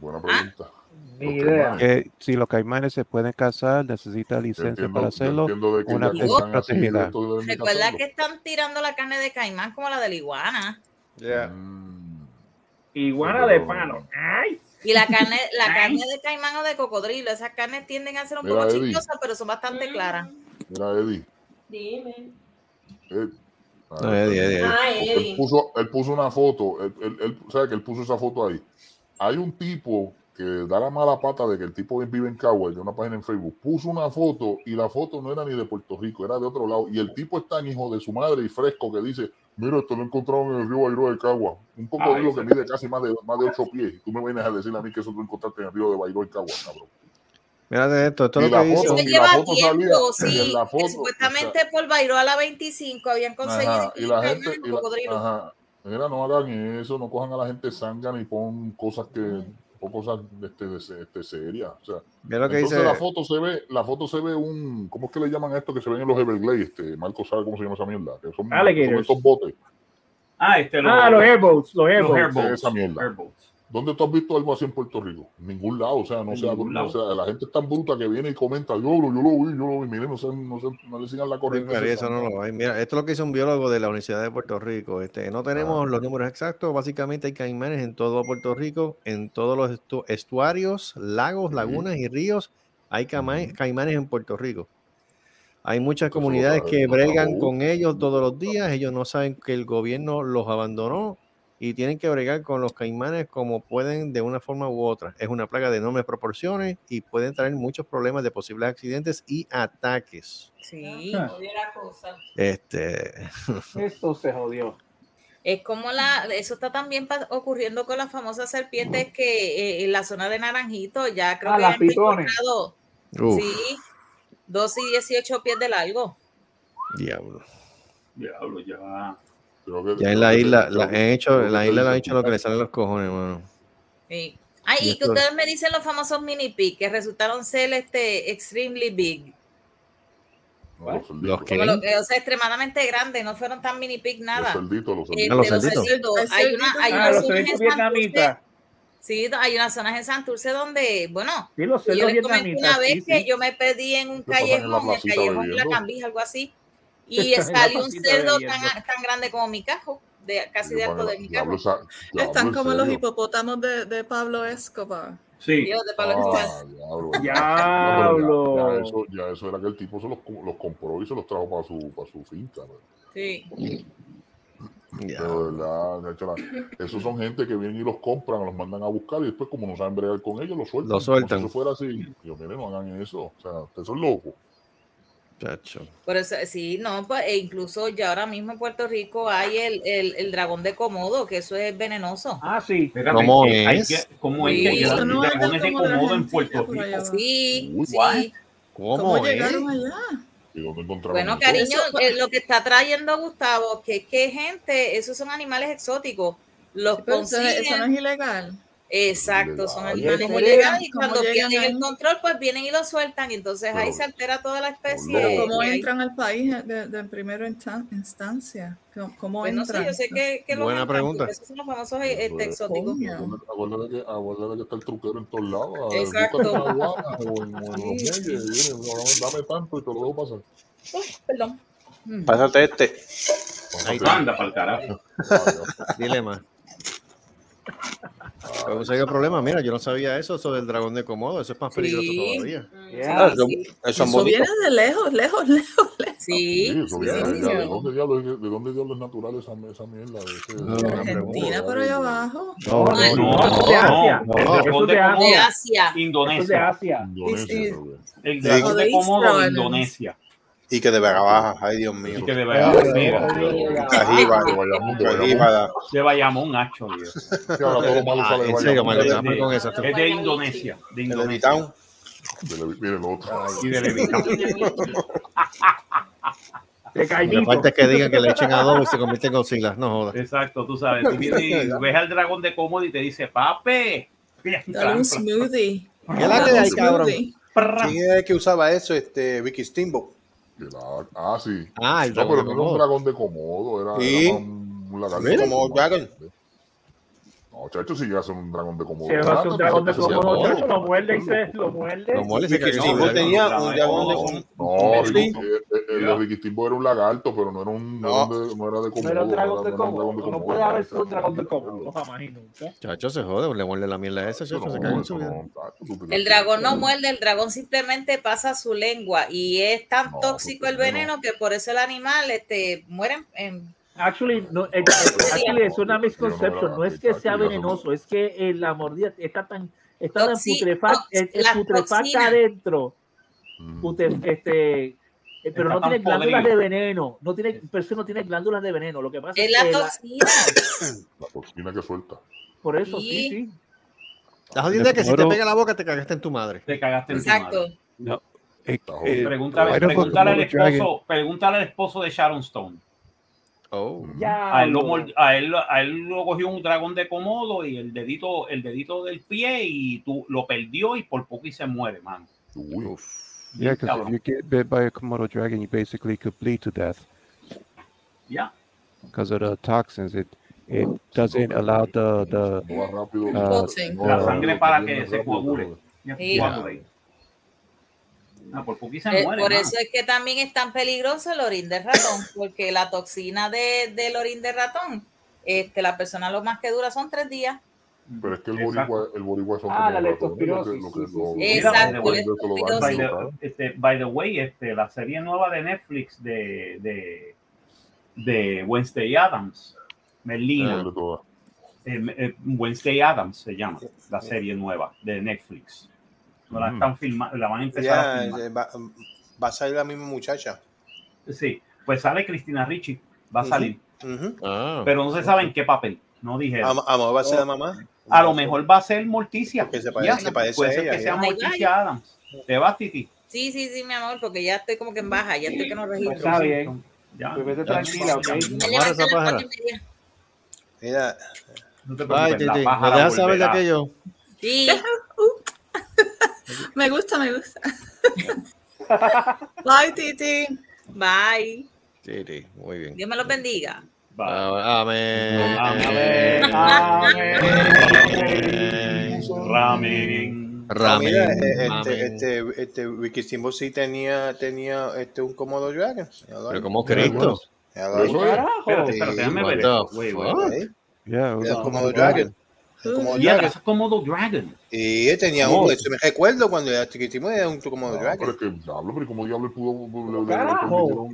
Buena pregunta. Ni idea. Que si los caimanes se pueden casar, necesita licencia entiendo- para hacerlo, una protegida. Recuerda que están tirando la carne de caimán como la de la iguana. Iguana de palo. Ay. Y la carne, la carne de caimán o de cocodrilo, esas carnes tienden a ser un Mira, poco Eddie. chistosas, pero son bastante claras. Mira, Eddie. Dime. Ed- No, Eddie, Eddie, Eddie. Ah. Él puso, él puso una foto, él, él- él- sabe que él puso esa foto ahí. Hay un tipo que da la mala pata de que el tipo vive en Cagua, de una página en Facebook, puso una foto y la foto no era ni de Puerto Rico, era de otro lado. Y el tipo es tan hijo de su madre y fresco que dice, mira, esto lo encontraron en el río Bairro de Cagua. Un cocodrilo Ay, que mide casi más de, más de 8 pies. Y tú me vienes a decir a mí que eso lo encontraste en el río de Bairro de Cagua, cabrón. Mírate esto, esto es Y lo la que foto- la lleva foto tiempo, sí. la que foto, supuestamente por Bairoa 25 habían conseguido Ajá, y la gente, y la- cocodrilo. ajá. Mira, no hagan eso, no cojan a la gente sanga ni pon cosas que o cosas este, este, serias. O sea, Mira lo que entonces dice- la foto se ve, la foto se ve un, ¿cómo es que le llaman a esto que se ven en los Everglades? Este, Marco sabe cómo se llama esa mierda, que son, son estos botes. Ah, este Ah, los airboats, los airboats. airboats. Esa mierda. Airboats. ¿Dónde tú has visto algo así en Puerto Rico? En ningún lado, o sea, no sea, lado. sea, la gente es tan bruta que viene y comenta, yo lo, yo lo vi, yo lo vi, miren, no, se, no, se- no le sigan la corriente. Eso no lo hay. Mira, esto es lo que hizo un biólogo de la Universidad de Puerto Rico. Este, no tenemos los números exactos. Básicamente hay caimanes en todo Puerto Rico, en todos los estu- estuarios, lagos, lagunas y ríos. Hay cama- caimanes en Puerto Rico. Hay muchas comunidades que bregan con ellos todos los días. Ellos no saben que el gobierno los abandonó y tienen que bregar con los caimanes como pueden de una forma u otra. Es una plaga de enormes proporciones y pueden traer muchos problemas de posibles accidentes y ataques. Sí. Cosa. Este, Esto se jodió. Es como la, eso está también ocurriendo con las famosas serpientes que eh, en la zona de Naranjito ya creo Ah, que las han pitones. encontrado, Uf. sí, 12 y 18 pies de largo. diablo. Diablo, ya. Creo que- Ya en la isla, la, han hecho, en la isla le han hecho lo que le sale a los cojones, hermano. Sí. Ay, Y y que esto- ustedes me dicen los famosos mini pig que resultaron ser este extremely big. Los cerditos. Los que o sea, extremadamente grandes, no fueron tan mini pig Los nada. cerditos, los Este, Ah, los los cerditos. cerditos. Hay una, hay Ah, los cerditos Santurce, vietnamitas. sí, hay unas zonas en Santurce donde, bueno, Sí, los yo les comenté una vez sí, que sí. yo me perdí en un ¿Qué pasan en callejón, el callejón de la? Cambija, algo así, y salió un cerdo tan, tan grande como mi cajo, de, casi de alto de mi cajo. Están ¿en como los hipopótamos de, de Pablo Escobar. Sí. Dios, de Pablo. Ah, diablo. Diablo. No, pero ya, ya eso, ya eso era que el tipo se los, los compró y se los trajo para su, para su finca. ¿no? Sí. Pero de verdad, de hecho, la- esos son gente que vienen y los compran, los mandan a buscar y después como no saben bregar con ellos, los sueltan. Los sueltan. Como si eso fuera así. Yo, mire, no hagan eso. O sea, ustedes son locos. Chacho. Por eso, sí, no, pues, e incluso ya ahora mismo en Puerto Rico hay el, el, el dragón de Komodo, que eso es venenoso. Ah, sí. Espérate, ¿Cómo que hay es? que- ¿Cómo es Sí. que hay no es dragones de como de Komodo en Puerto Rico? Sí, Uy, sí. ¿Cómo, ¿Cómo es? Bueno, cariño, eh, lo que está trayendo Gustavo, que que gente, esos son animales exóticos, los Sí, pero eso, consiguen. eso no es ilegal. Exacto, son animales ¿Cómo ilegales y cuando pierden el control, pues vienen y lo sueltan y entonces ahí se altera toda la especie. Pero ¿Cómo entran al país de, de primera instan- instancia? ¿Cómo, cómo Pues no sé, entran? yo sé que, que Buena entran, pregunta. Esos son los famosos eh, este, exóticos. Acuérdate que, acuérdate que está el truquero en todos lados. Exacto. Dame tanto y te lo dejo pasar. Perdón. Mm. Pásate este. Ahí Anda para el carajo. Dile más. Pero ¿sabes qué problema? Mira, yo no sabía eso, eso del dragón de Komodo. Eso es más peligroso Sí. todavía. Yeah. Ah, sí. Eso bonitos. viene de lejos, lejos, lejos, lejos. Sí, eso sí, viene sí, de allá. ¿De sí. dónde diablos de dónde diablos es natural esa, esa mierda? De ese, Argentina por allá abajo. No, no, No, no. Eso de Asia. Eso. Eso Indonesia. Asia. Indonesia, Sí, sí. creo que. El dragón de Komodo. Indonesia. Y que de Vega Baja, ay Dios mío. Y que de Bayamón, mira, Arriba, De Bayamón, de Bayamón, Hacho, Dios. Es de Indonesia. De El Indonesia. Levitown. De Miren lo otro. Y de Levitown. Lo falta es que digan que le echen adobo y se convierte en Godzilla. No jodas. Exacto, tú sabes. Tú vienes ves al dragón de Komodo y te dice, pape. Dale un smoothie. ¿Qué es la que hay, cabrón? ¿Quién era el que usaba eso? Este, Vicky Steamboat. La- Ah, sí. Ah, el No, dragón pero de no era un dragón de Komodo, era, Sí. era un, un lagarto. Mira. Como Dragon. No, chacho, si ya son un dragón de Komodo. Si es un dragón de Komodo, chacho, lo muerde y se lo muerde. Lo muerde y se Vicky cae. No, tenía un dragón de. Komodo. No, Sí. Ricky, el, de Ricky Steamboat era un lagarto, pero no era un No. dragón de, no era de Komodo. No era un dragón de Komodo. No puede haber sido un dragón de Komodo, jamás y nunca. Chacho se jode, le muerde la mierda esa, chacho, se caga en su vida. El dragón no muerde, el dragón simplemente pasa su lengua y es tan tóxico el veneno que por eso el animal este, muere en... Actually, no, eh, eh, actually, es una misconception. No es que sea venenoso, es que eh, la mordida está tan, está tan putrefacta, putrefacta adentro. Mm. Pute- este, eh, pero no tiene glándulas podrido. de veneno. No tiene, pero no tiene glándulas de veneno. Lo que pasa Es es la que la- toxina. La toxina que suelta. por eso sí, Sí. sí. La jodida es que si te pega la boca te cagaste en tu madre. Te cagaste en tu Exacto. madre. No. Eh, eh. Pregúntale, pregúntale al esposo, pregúntale al esposo de Sharon Stone. Oh. Ya, A él, lo, a, él, a él lo cogió un dragón de Komodo y el dedito, el dedito del pie y tú lo perdió y por poco y se muere, mano. Uy. Yeah, because if you get bit by a Komodo dragon, you basically could bleed to death Ya. because of the toxins. It it doesn't allow the the no La va sangre para que se coagule. Ya, Sí. Por se Eh, muere. por eso es que también es tan peligroso el orín de ratón, porque la toxina de, del orín de ratón, este, la persona lo más que dura son tres días. Pero es que el boricua, el boricua son Ah, como la leptospirosis, Exacto. By the, este, by the way, este, la serie nueva de Netflix de, de, de Wednesday Adams, Melina, de todas. eh, eh, Wednesday Adams se llama, la serie nueva de Netflix. No la Mm. están filmando, la van a empezar a filmar. eh, va, va a salir la misma muchacha. Sí, pues sale Cristina Ricci, va a salir. Ah. pero no se sabe en qué papel, no dijeron. Am- Amor va a ser la mamá. A lo mejor va a ser Morticia. Porque se parece- se parece puede a ser ella, que sea ya. Morticia Adams. ¿Te vas, Titi? Sí, sí, sí, mi amor, porque ya estoy como que en baja, ya estoy que no registro. Está bien. Ya. Pues vete tranquila, ¿ok? Esa a. Mira, No te Ay, preocupes, la Titi, pájara ¿me dejas saber de aquello? Sí, Me gusta, me gusta. Bye, Titi. bye. Titi, muy bien. Dios me los bendiga. Amén. Amén. Amén. Ramen. Ramen. este, este, este, Vicky Steamboat sí tenía, tenía este, un Komodo Dragon. Pero como Cristo. Es. Espérate, espérate, déjame ver. Wait, wait. yeah. Komodo Dragon. Yeah, Dragon. that's a Komodo Dragon. Y él tenía Oh. un, eso me recuerdo cuando era chiquitimo, era un Komodo No, pero Dragon. es que diablo, pero como diablo pudo le- le- le Carajo.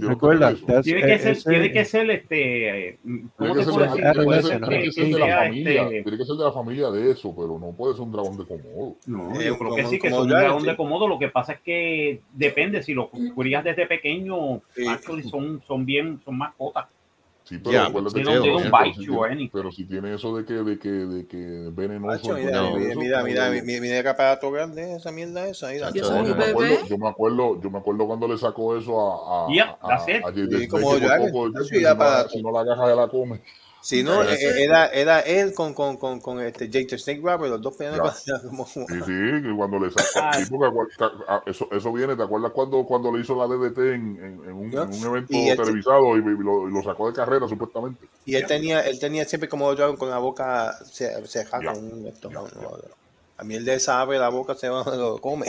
Recuerda, Tiene que eh, ser, ese- tiene que ser este. eh, ¿Cómo Tiene que puedo ser, de la familia, este. tiene que ser de la familia de eso, pero no puede ser un dragón de Komodo. No, Eh, yo creo que sí, que es un dragón de Komodo. Lo que pasa es que depende si lo crías desde pequeño. Son, son bien, son mascotas. Sí, pero acuérdate que they pero don't si tiene- pero si tiene eso de que de que de que venenoso, Macho, mira, mira, eso, mira, mira, mira, mira qué aparato grande esa mierda esa. Mira, Yo me un acuerdo, yo me acuerdo, yo me acuerdo cuando le sacó eso a, Yeah, si, no la, come. Si no, eh, ese- era, era él con, con, con, con este Jake Snake Rapper, los dos peleando como- Sí, sí, que cuando le saca, sí, acuer- ca- ah, eso, eso viene, ¿te acuerdas cuando, cuando le hizo la DDT en, en, en un, ¿No? en un evento Y televisado y, y lo, y lo sacó de carrera supuestamente? Y él tenía, él tenía siempre como Dragon con la boca Ya. con un esto, no, no, A mí el de esa abre la boca se va, lo come.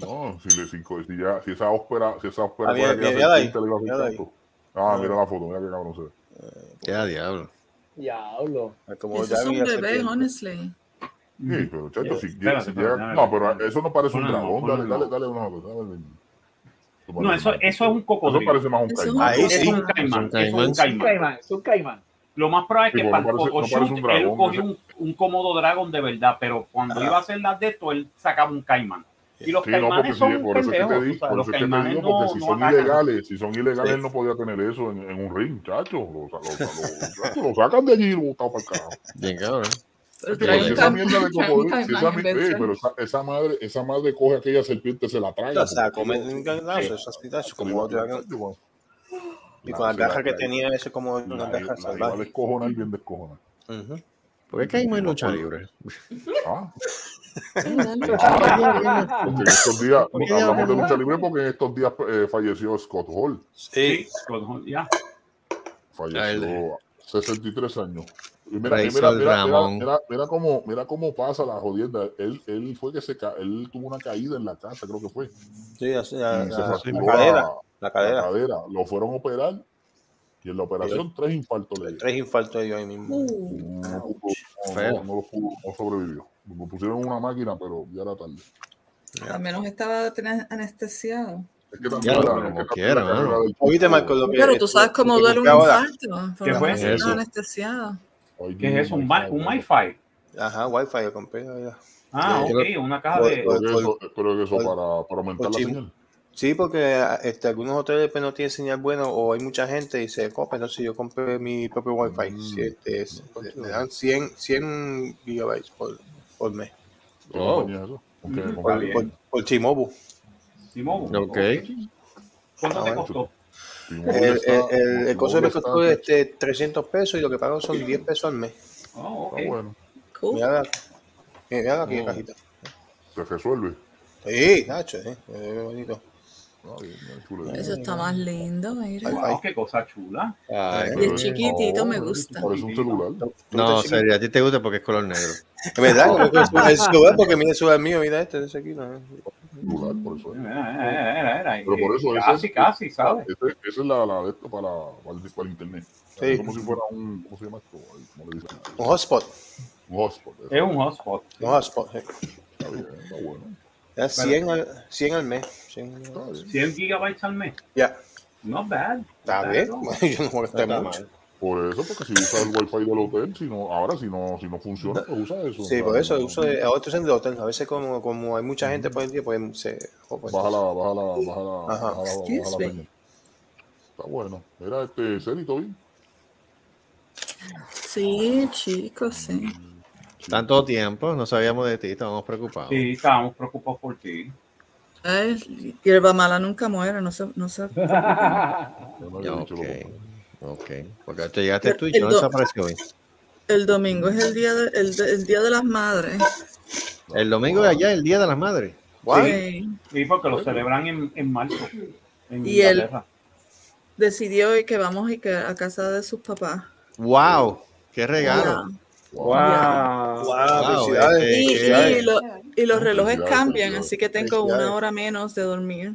No, si, le, si, si, ya, si esa ópera, si esa ópera Ah, mira, mira. Ah, mira la foto, mira qué cabrón se ve. Ya, diablo. Diablo. Como Eso es Dragon un y la bebé, serpiente. honestly. Sí, pero chacho, si, Espérate, si espérate, llega- no, pero eso no parece un no, dragón. Dale, no. dale, dale una cosa. Dale. No, eso, eso es un cocodrilo. Eso parece más un caimán. es un caimán. Es un Eso es un caimán. Es un caimán. Lo más probable es que para el no parece- un dragón, él cogió un, un cómodo dragón de verdad, pero cuando iba a hacer las de esto, él sacaba un caimán. Y los Sí, no, porque caimanes sí, son por eso es que te por eso es que te digo, no, porque si no son ilegales, si son ilegales, él no podía tener eso en, en un ring, chacho. Lo, lo, lo- lo- lo sacan de allí y lo botan para el carajo. Bien, cabrón. Si un esa mierda de cocodrilo, si esa, eh, pero esa, esa madre, esa madre coge aquella serpiente, se la traga. O sea, porque- comer un ganazo, esas pitas, como. Y con la garras que tenía ese como La, unas la, garras la iba a salvajes. descojonar bien descojonar. Ujú. ¿Por qué caímos en lucha libre? Ah. Porque en estos días, ¿Por qué hablamos de lucha libre porque en estos días eh, falleció Scott Hall. Sí. Ya. Falleció 63 años. Y mira, mira, mira, mira, Ramón. mira, mira cómo, mira cómo pasa la jodienda. Él, él fue que se ca- él tuvo una caída en la casa, creo que fue. Sí, así, la, cadera. la, cadera. Lo fueron a operar y en la operación tres infartos le. Tres infartos yo ahí mismo. Uh, No, no sobrevivió. Lo pusieron una máquina, pero ya era tarde. al menos estaba anestesiado. Es que también la- como quiera, la Oíste, Marco, lo que- Pero tú sabes cómo duele un infarto. ¿Qué fue? Eso. anestesiado. ¿Qué es eso? ¿Un, MiFi? Ajá, wifi lo compré. allá. Ah, Sí. ok, una caja de... Pero que eso, que para, para aumentar la señal. Sí, porque este, algunos hoteles pues, no tienen señal buena o hay mucha gente y se copa, entonces yo compré mi propio wifi. Mm. Este, me dan 100, 100 gigabytes por, por mes. ¿Qué Oh. Por, por, por T-Mobile. Simón. Ok. ¿Cuánto Ah, te bueno. costó? El, el, el, el costo me costó este, 300 pesos y lo que pago son 10 pesos al mes. Oh, ok. Está bueno. Cool. Mira, la- mira aquí la Oh. cajita. Se resuelve. Sí, Nacho, es bonito. Eso está más lindo, mira. Wow, qué cosa chula. Ay, Y es chiquitito, no, me gusta. Parece un celular. No, serio, a ti te gusta porque es color negro. Es verdad, es celular, porque mira el celular mío, mira este, ese aquí. ¿no? celular, por eso. es. Era, era, era, era. Pero por eso Casi, ese- casi, ¿sabes? Esa es la, la de esto para, para, el, para el internet. Sí. Es como si fuera un, ¿cómo se llama esto? Ay, ¿Cómo le dicen? Un hotspot. Un hotspot. eso. Es un hotspot. Un hotspot, sí. Está bien, está bueno. Ya 100 al, 100 al mes. 100, Está bien. 100 gigabytes al mes. Ya, Not bad. está bien. no. Yo no molesté Está mucho. mal. Por eso, porque si usas el wifi del hotel, si no, ahora si no, si no funciona, pues usa eso. Sí, por eso uso de, ahora estoy usando el hotel. A veces como, como hay mucha gente por el día, pues se... oh, pues, Baja la, baja la, baja la, Ajá. baja la, Excuse baja la me. señal. Está bueno. Mira, este, Celito, bien. Sí, chicos, sí. Tanto tiempo, no sabíamos de ti, estábamos preocupados. Sí, estábamos preocupados por ti. Ay, hierba mala nunca muere, no se, no se Yo Ya, dicho ok. Porque te llegaste a Twitch, El no do- desapareció hoy. El domingo es el día de, el, el día de las madres. El domingo de allá, el Día de las Madres. Sí. Sí, porque lo celebran en, en marzo. En Y él-. Decidió que vamos y que a casa de sus papás. ¡Wow! ¡Qué regalo! Wow. Wow, Wow, felicidades. este- Y, felicidades. y lo- y los relojes cambian, así que tengo una hora menos de dormir.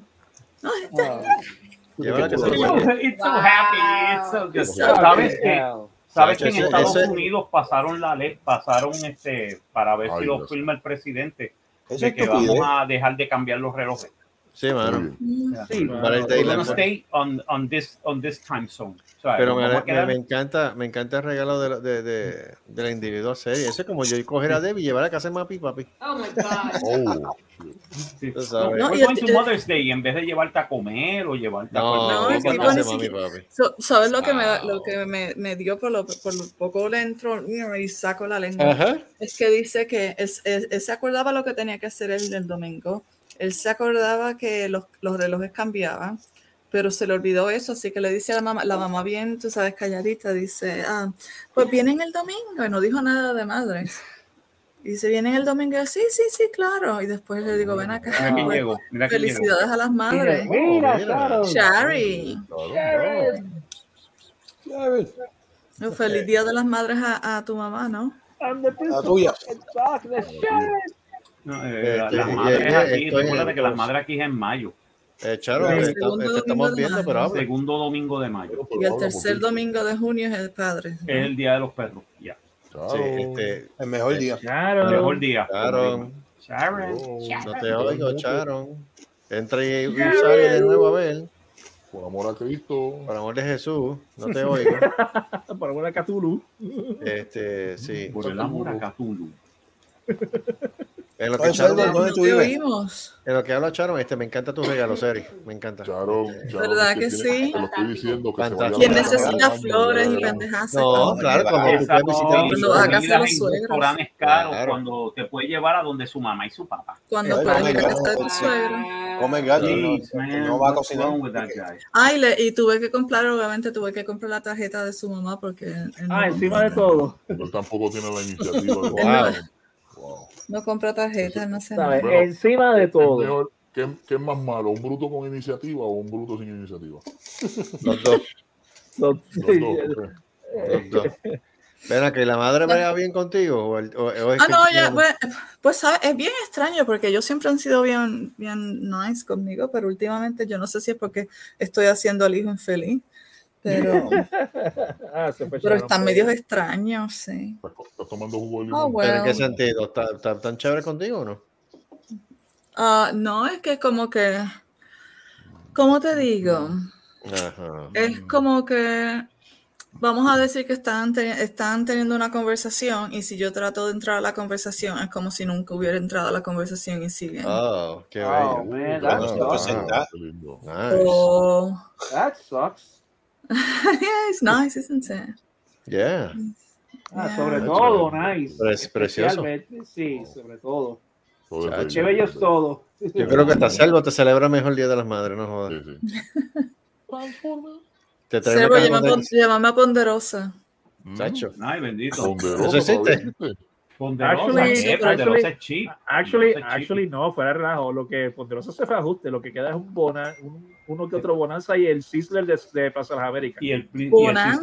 It's so, happy. It's good. ¿Sabes que, sabes que en Estados ese- Unidos pasaron la ley, pasaron este para ver Ay, si lo firma el presidente de que vamos a dejar de cambiar los relojes. Sí, mano. Sí, Para el We're Daylight. gonna stay on, on this on this time zone. Pero me, a me- me encanta, me encanta el regalo de, la- de, de, de la individual serie. Ese es como yo coger a Debbie y llevar a casa de Mapi, papi. Oh my God. Oh, Sí. No, No, y going el- to Mother's Day y en vez de llevarte a comer o llevarte a No, No, ¿qué tipo no. papi? So- ¿Sabes lo que, me, lo que me, me dio por lo, por lo poco le entro y saco la lengua? Ajá. Es que dice que es, es- él se acordaba lo que tenía que hacer él el domingo. Él se acordaba que los, los relojes cambiaban, pero se le olvidó eso, así que le dice a la mamá, la mamá bien, tú sabes, calladita, dice, ah, pues vienen el domingo, y no dijo nada de madres. Y dice, vienen el domingo, y yo, sí, sí, sí, claro. Y después le digo, ven acá. Mira pues, mira felicidades a las madres. Mira, mira. Shari. No, Feliz Día de las Madres a, a tu mamá, ¿no? La tuya. No, eh, Este, las madres y- aquí, recuérdate el que las madres aquí es en mayo, Eh, Charo, El estamos de viendo, mayo. pero habla. segundo domingo de mayo. Y el tercer domingo de junio es el padre. ¿no? Es el día de los perros, ya. Claro. Sí, este, El mejor día. El Sharon. mejor día. Oh, no te oigo, Charon. Entra y, y sale de nuevo a ver. Por amor a Cristo. Por amor de Jesús, no te oigo. Por amor a Cthulhu. Este, sí. Por el amor a Cthulhu. En lo que ¿dónde tú Te vives? oímos. en lo que habla Charo, este, me encanta tu regalo, Seri. Me encanta. Charo, Charo, ¿Verdad es que tiene- sí? Te lo estoy diciendo que se Fantástico. vaya ¿Quién necesita flores y pendejas? No, claro, cuando tú puedes visitar Cuando a los suegros. cuando te puede llevar a donde su mamá y su papá. Cuando puedes ir a casa de tu suegro. Come no, va a cocinar. Ay, le- y tuve que comprar, obviamente, tuve que comprar la tarjeta de su mamá porque Ah, encima de todo. Él tampoco tiene la iniciativa. No compra tarjeta, no sé. Bueno, Encima de ¿Qué es todo. mejor- ¿Qué, qué es más malo? ¿Un bruto con iniciativa o un bruto sin iniciativa? Los dos. Los- Los dos. Los dos. Ven que la madre vea bien contigo. O el- o- o es Ah, que- no, ya, pues, pues ¿sabes? es bien extraño porque ellos siempre han sido bien, bien nice conmigo, pero últimamente yo no sé si es porque estoy haciendo al hijo infeliz, pero, Ah, se fue pero están medios extraños, sí. ¿Estás, tomando jugo de Oh, limón? ¿Pero en qué sentido? ¿Está, está tan chévere contigo o no? Ah, no, es que como que, ¿cómo te digo? Ajá. Es como que, vamos a decir que están, te- están teniendo una conversación y si yo trato de entrar a la conversación es como si nunca hubiera entrado a la conversación y siguen. Oh, qué Oh, bello. man, Oh, that sucks. Nice. Oh, That sucks. yeah, it's nice, isn't it? Yeah. Ah, Yeah. sobre That's todo, nice. Pero es precioso. Sí, sobre todo. Es Chacho. Qué bello. bello es todo. Yo creo que hasta Selva te celebra mejor el Día de las Madres, no jodas. Sí, sí. Te trae Sebo, una llama- de- llámame a Ponderosa. Mm. Chacho. Ay, bendito. Ponderosa, Eso existe. Ponderosa, Actually- Ponderosa actually- es cheap. Actually, Ponderosa es cheap. actually no, fuera de relajo. Lo que Ponderosa se fue ajuste, lo que queda es un bona, un- uno que otro Bonanza y el Sizzler de, de Plaza Las Américas. Y el, y el Bonanza.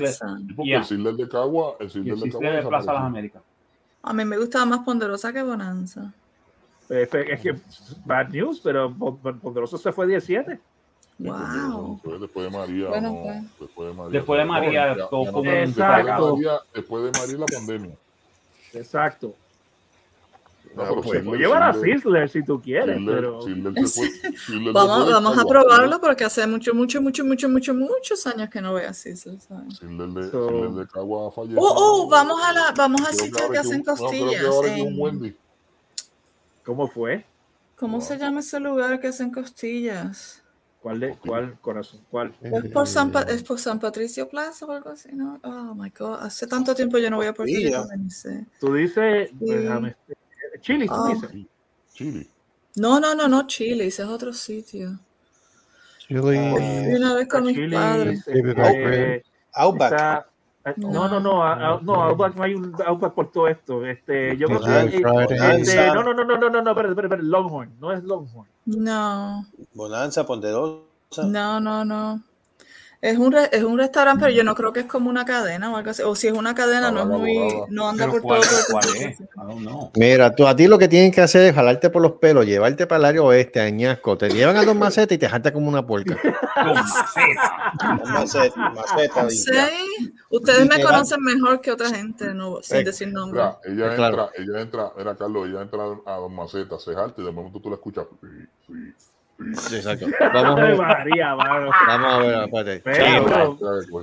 Sizzler- de Cagua, el de Sizzler Cagua de Plaza Las desapareció. Américas. A mí me gustaba más Ponderosa que Bonanza. Es, es que bad news, pero Pon- Ponderosa se fue 17. Wow. Después, después de María, Bueno, no, pues. después de María. Después de no, María, ya- ya no- después de. María- Después de María la pandemia. Exacto. No, Ah, pero pues, Puedes llevar a Sizzler si tú quieres, pero fue- Vamos, fue de vamos a probarlo porque hace mucho, mucho, mucho, mucho, mucho, muchos años que no veo así. ¿sabes? Sidler de, So- de Cagua. Oh, oh, vamos a la, vamos sitio ahora que hacen no, que costillas. en-. ¿cómo fue? ¿Cómo se llama ese lugar que hacen costillas? ¿Cuál de cuál corazón? ¿Cuál? Es por San, Pa- es por San Patricio Plaza o algo así, ¿no? Oh my God, hace tanto tiempo yo no voy a Puerto. Rico. Tú dices, Sí. déjame- Chile, tú Ah. dices. Chile. No, no, no, no, Chile, ese es otro sitio. Chile. Fui una vez con mis Chile, padres. Rib. Outback. está- eh, no, no, no, a- no, Outback no hay un Outback por todo esto. Este, yo creo que este, no, no, no, no, no, no, no, espérate, espérate, espérate, Longhorn, no es Longhorn. No, Bonanza, Ponderosa. no, no, no. Es un, re- es un restaurante, pero yo no creo que es como una cadena o algo así. O si es una cadena, no es muy. No anda por ¿cuál, todo. cuál. Mira, tú, a ti lo que tienen que hacer es jalarte por los pelos, llevarte para el área oeste, añasco. Te llevan a dos macetas y te jaltas como una puerca. Maceta. Sí, ustedes me conocen mejor que otra gente, no, sin Eh, decir nombre. Mira, ella Claro. entra, ella entra, era Carlos, ella entra a Don Maceta, se jalta y de momento tú la escuchas. Sí, Sí, exacto. Vamos a ver. María, mano. Vamos a ver, espérate. Pero,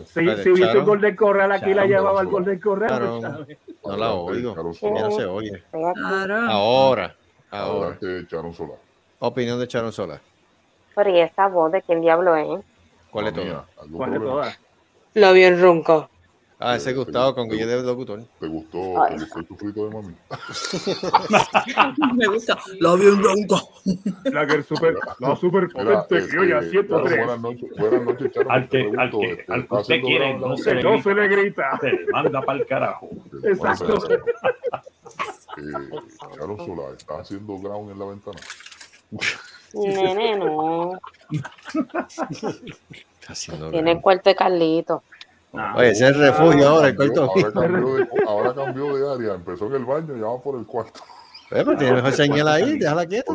si, si hubiese Charo. un Golden Corral aquí, la Charo, llevaba al Charo. Golden Corral. Charo. ¿sabes? no la oigo. Ya se oye. Claro. Ahora, ahora. Charon Solar. Opinión de Charon Sola. Pero ¿y esa voz de quién diablo es? ¿Cuál es ¿algún ¿Cuál problema? todas? Lo bien ronco. Ah, ese Gustavo con que yo de locutor. ¿Te gustó, Ay. te gustó tu frito de mami? Me gusta. Lo bien ronco. La que super, la super Mira, potente criolla este, Charon, 103. buenas noches, buenas noches, Charon. Al que, al pregunto, que, este, al que ¿está usted haciendo quiere, grado no se le No oficina? se le grita. Se le manda para el carajo. Exacto. Eh, Charon Solar, ¿está haciendo ground en la ventana? Nene, no. Está haciendo Tiene el cuarto de Carlito. Oye, ese es el refugio ahora, el Cambió- cuarto. ahora, cambió de, ahora cambió de área, empezó en el baño y ya va por el cuarto. Eh, pero tiene mejor señal ahí, déjala quieta.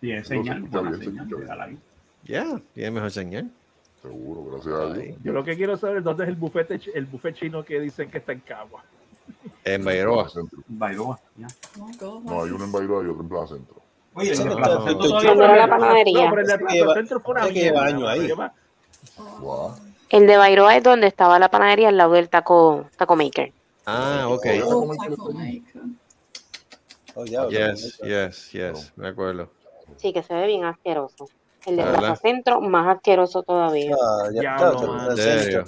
Tiene señal. Ya, tiene mejor señal. Seguro, gracias a Dios. Yo lo que quiero saber es dónde es el bufete, el buffet chino que dicen que está en Cagua. En Bairoa. Bairoa, ya. No, hay uno en Bairoa y otro en Plaza Centro. Oye, el Plaza Centro no, todavía no era la está- panadería. No, pero el Plaza Centro fue una años ahí. lleva- El de Bairoa es donde estaba la panadería al lado del taco, taco maker. Ah, ok. Oh, Taco Maker. Oh, ya, Yes, yes, yes. Me acuerdo. Sí, que se ve bien asqueroso. El de. Plaza Centro, más asqueroso todavía. Ah, ya, Diablo, claro. ¿En serio?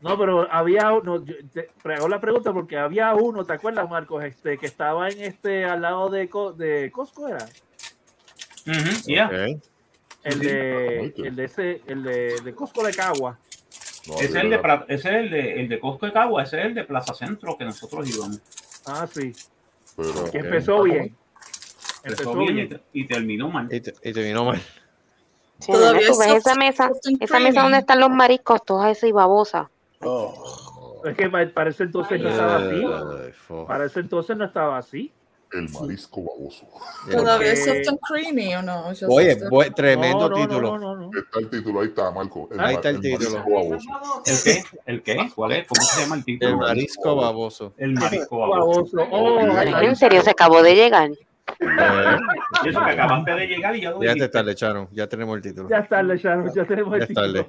No, pero había uno, yo te hago la pregunta porque había uno, ¿te acuerdas, Marcos? Este, que estaba en este, al lado de, de Costco, ¿era? Yeah. Ok. El Sí. de, el de ese, el de, de Costco de Cagua. Ese es el de, es el de, el de Costco de Cagua, ese es el de Plaza Centro que nosotros íbamos. Ah, sí. Pero, Que empezó bien. Empezó bien y, terminó mal. Y, te- y terminó mal. Sí, Todavía tú ves es esa mesa, esa mesa donde están los mariscos, todas esas y babosa. Oh, Es que pa- para ese entonces no estaba así. Ese entonces no estaba así. El marisco baboso. Todavía es Porque- soft and creamy o no? Oye, buen- tremendo No, no, no, título. no, no, no. Está el título, ahí está, Marco. Ahí está el título. marisco baboso. ¿El qué? ¿El qué? ¿Cuál es? ¿Cómo se llama el título? El marisco baboso. El marisco baboso. Baboso. Oh, en serio, se acabó de llegar. Eh, Y eso que acabaste de llegar y ya lo ya te está, le echaron. Ya tenemos el título. ya está, le echaron, ya tenemos Ya el título,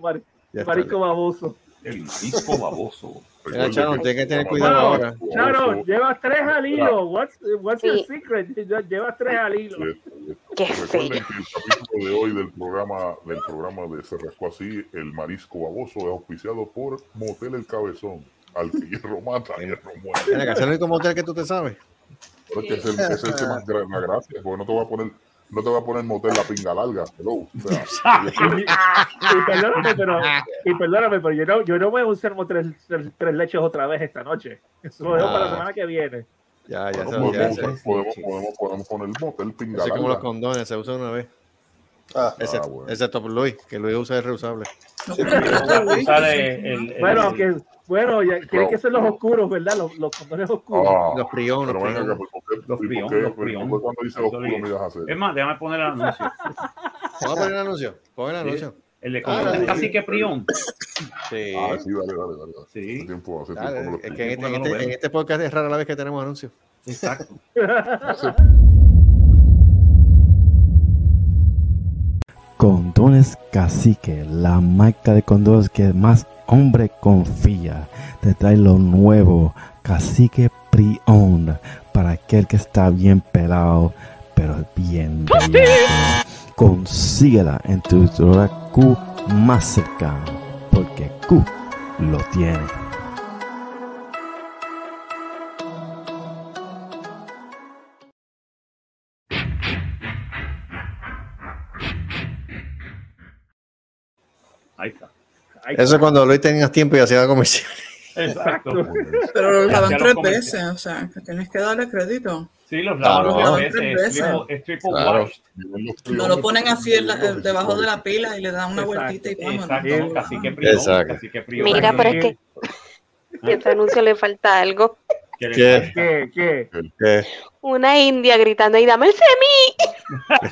Marisco baboso. El marisco baboso. Mira, Sharon, tienes que tener cuidado ahora. Baboso, llevas tres al hilo. What's, what's your Sí. secret? Llevas tres al hilo. Qué Recuerden que el capítulo de hoy del programa del programa de Se Rascó Así, el marisco baboso, es auspiciado por Motel El Cabezón. Al que hierro mata, hierro muere. acá, ese es el único motel que tú te sabes. Pero es que es el, es el que más la gracia, porque no te voy a poner, no te voy a poner motel la pinga larga. Hello. O sea, Y, y perdóname, pero, y perdóname, pero yo no, yo no voy a usar tres, tres, tres leches otra vez esta noche. Eso lo dejo para la Ah. semana que viene. Ya, ya, bueno, se- podemos, ya, se- podemos, podemos, podemos poner motel pinga Así como los larga. condones, se usan una vez. ah, Excepto, bueno. excepto por Luis, que Luis usa el reusable. Sale el, el- Bueno, el- que, bueno, ya, tienen que ser los oscuros, ¿verdad? Los, los condones oscuros. Ah, Los prión, los pero venga, prión. que, ¿por qué- Los prión, los prión. cuando dice oscuro me vas a hacer? Es más, déjame poner el anuncio. Vamos a poner el anuncio. Pon el anuncio. El de Ah, condones dale. casi que prión. Sí. Ah, sí, dale, dale, dale. dale. Sí. Hace tiempo, hace Dale, tiempo no lo es que en este, en, este, en este podcast es rara la vez que tenemos anuncios. Exacto. Condones Cacique, la marca de condones que más hombre confía. Te trae lo nuevo, Cacique Pre-Owned, para aquel que está bien pelado, pero bien bellaco. Consíguela en tu distribuidora Q más cercano, porque Q lo tiene. Ahí está. Eso es cuando Luis tenía tiempo y hacía comercial. Exacto. Pero lo Ya lavan tres veces, o sea, que tienes que darle crédito. Sí, los Claro. lavamos Tres tres veces. Es triple, Claro. No lo ponen así en la- debajo de la pila y le dan una Exacto, vueltita y vámonos. Exacto. Que que. Mira, pero es que a este anuncio le falta algo. ¿Qué? ¿Qué? ¿Qué? ¿Qué? Una india gritando ahí, dame el semi.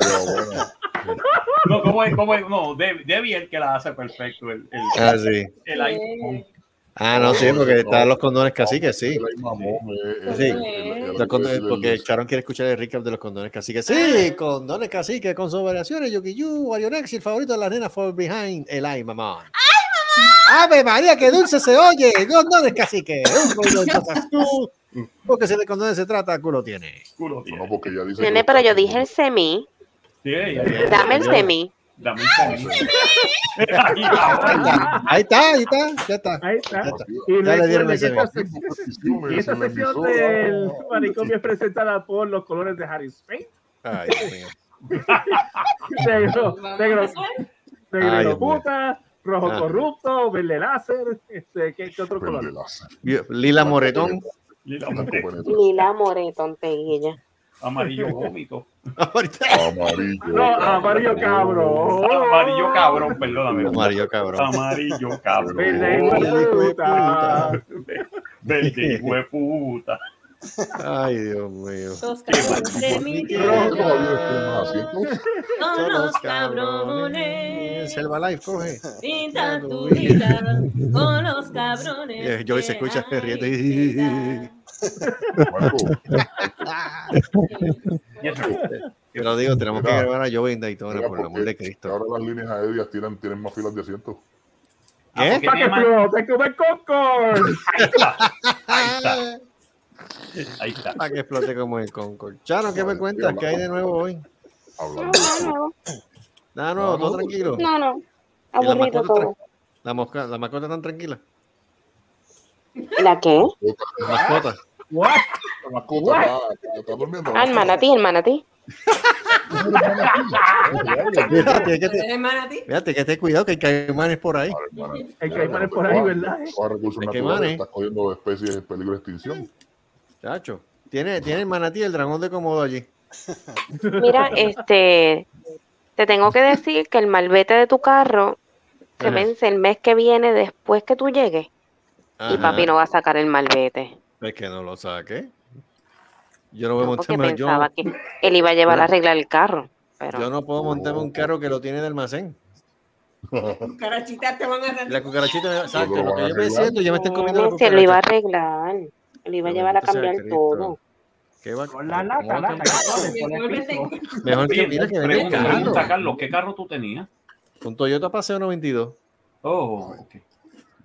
Ya, bueno. No, ¿cómo es? ¿Cómo es? No, Debbie, Debbie es el que la hace perfecto. El, el, Ah, sí. el iPhone. Ah, no, sí, porque están los condones cacique, sí. Sí. Los condones- porque Charon quiere escuchar el recap de los condones cacique. Sí, condones cacique con sus variaciones. Yukiyu, Warionex y el favorito de la nena For Behind, el ay, mamá. ¡Ay, mamá! ¡Ave María, qué dulce se oye! Condones cacique. Un. Porque si de condones se trata, culo tiene. Culo No, tiene. porque ella dice Nene, que- pero yo dije el semi. Sí, Dame el semi. Dame el semi. Ahí está, ahí está, ya está. Ahí está. Ya está. Y Ya le dieron que esta sección- y esta sección del manicomio es presentada por los colores de Harry Spain. Ay, Dios mío. Negro, negro, Ay, negro mío. puta, rojo Ah. corrupto, verde láser, este, ¿qué, qué otro color? Lila Moretón. Lila Moretón. Lila Moretón, peguilla. Amarillo vómito. Amarillo. No, amarillo cabrón. Amarillo cabrón, perdóname. Amarillo cabrón. Amarillo cabrón. Verde hijo de puta. Verde hijo de puta. Ay, Dios mío. Los cabrones son los cabrones. Herbalife, coge. Pinta tu vida con los cabrones. Eh, Joy se que escucha hay riendo. Pero digo, tenemos que grabar a Joe en Daytona, Mira, por el amor de Cristo. Ahora las líneas aéreas tienen, tienen más filas de asientos. ¿Qué? ¡Para que explote como el Concord! Ahí está. Para que explote como el Concord. Chano, ¿qué me cuentas? ¿Qué hay de nuevo hoy? Hablando. Nada nuevo, todo tranquilo. No, no. ¿Y la Aburrido mascota, todo. la, mosca, la mascota tan tranquila? ¿La qué? La mascota. What? La mascota está, está- está durmiendo. Ah, el manatí, el manatí. Fíjate que te, cuidado que hay caimanes por ahí. Hay caimanes por ahí, ¿verdad? Hay caimanes. estás cogiendo especies en peligro de extinción. Chacho. Tiene, tiene el manatí, el dragón de Komodo allí. Mira, este, te tengo que decir que el malvete de tu carro se vence el mes que viene después que tú llegues. Y papi no va a sacar el malvete. Es que no lo saque. Yo no voy a No, porque montarme, yo, pensaba que él iba a llevar a arreglar el carro. Pero yo no puedo montarme un carro que lo tiene de almacén. Carachitas te van a hacer. La cucarachita, exacto, lo lo van que a yo me arreglar. siento, ya me están comiendo se lo iba a arreglar. Él iba a llevar a cambiar todo. ¿Qué va? Con la lata, lata, el. Mejor que mira que carro. Carlos, ¿qué carro tú tenías? Un Toyota Paseo 92. Oh, ok.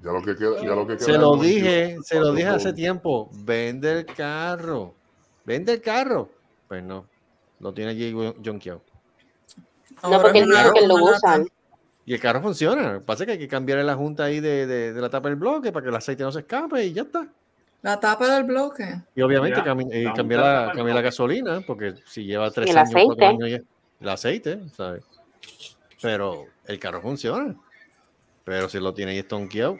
Ya lo que queda, ya lo que queda Se lo dije, 22. se lo dije hace tiempo. Vende el carro. Vende el carro. Pues no. Lo tiene allí junkeado. No, porque él dijo que lo una usa. lata. Y el carro funciona. Lo que pasa es que hay que cambiarle la junta ahí de, de- de la tapa del bloque para que el aceite no se escape y ya está. La tapa del bloque. Y obviamente Ya, cami- la cambiar, la, cambiar la gasolina, porque si lleva tres el años, aceite. años ya- el aceite, ¿sabes? Pero el carro funciona. Pero si lo tiene ahí estonqueado,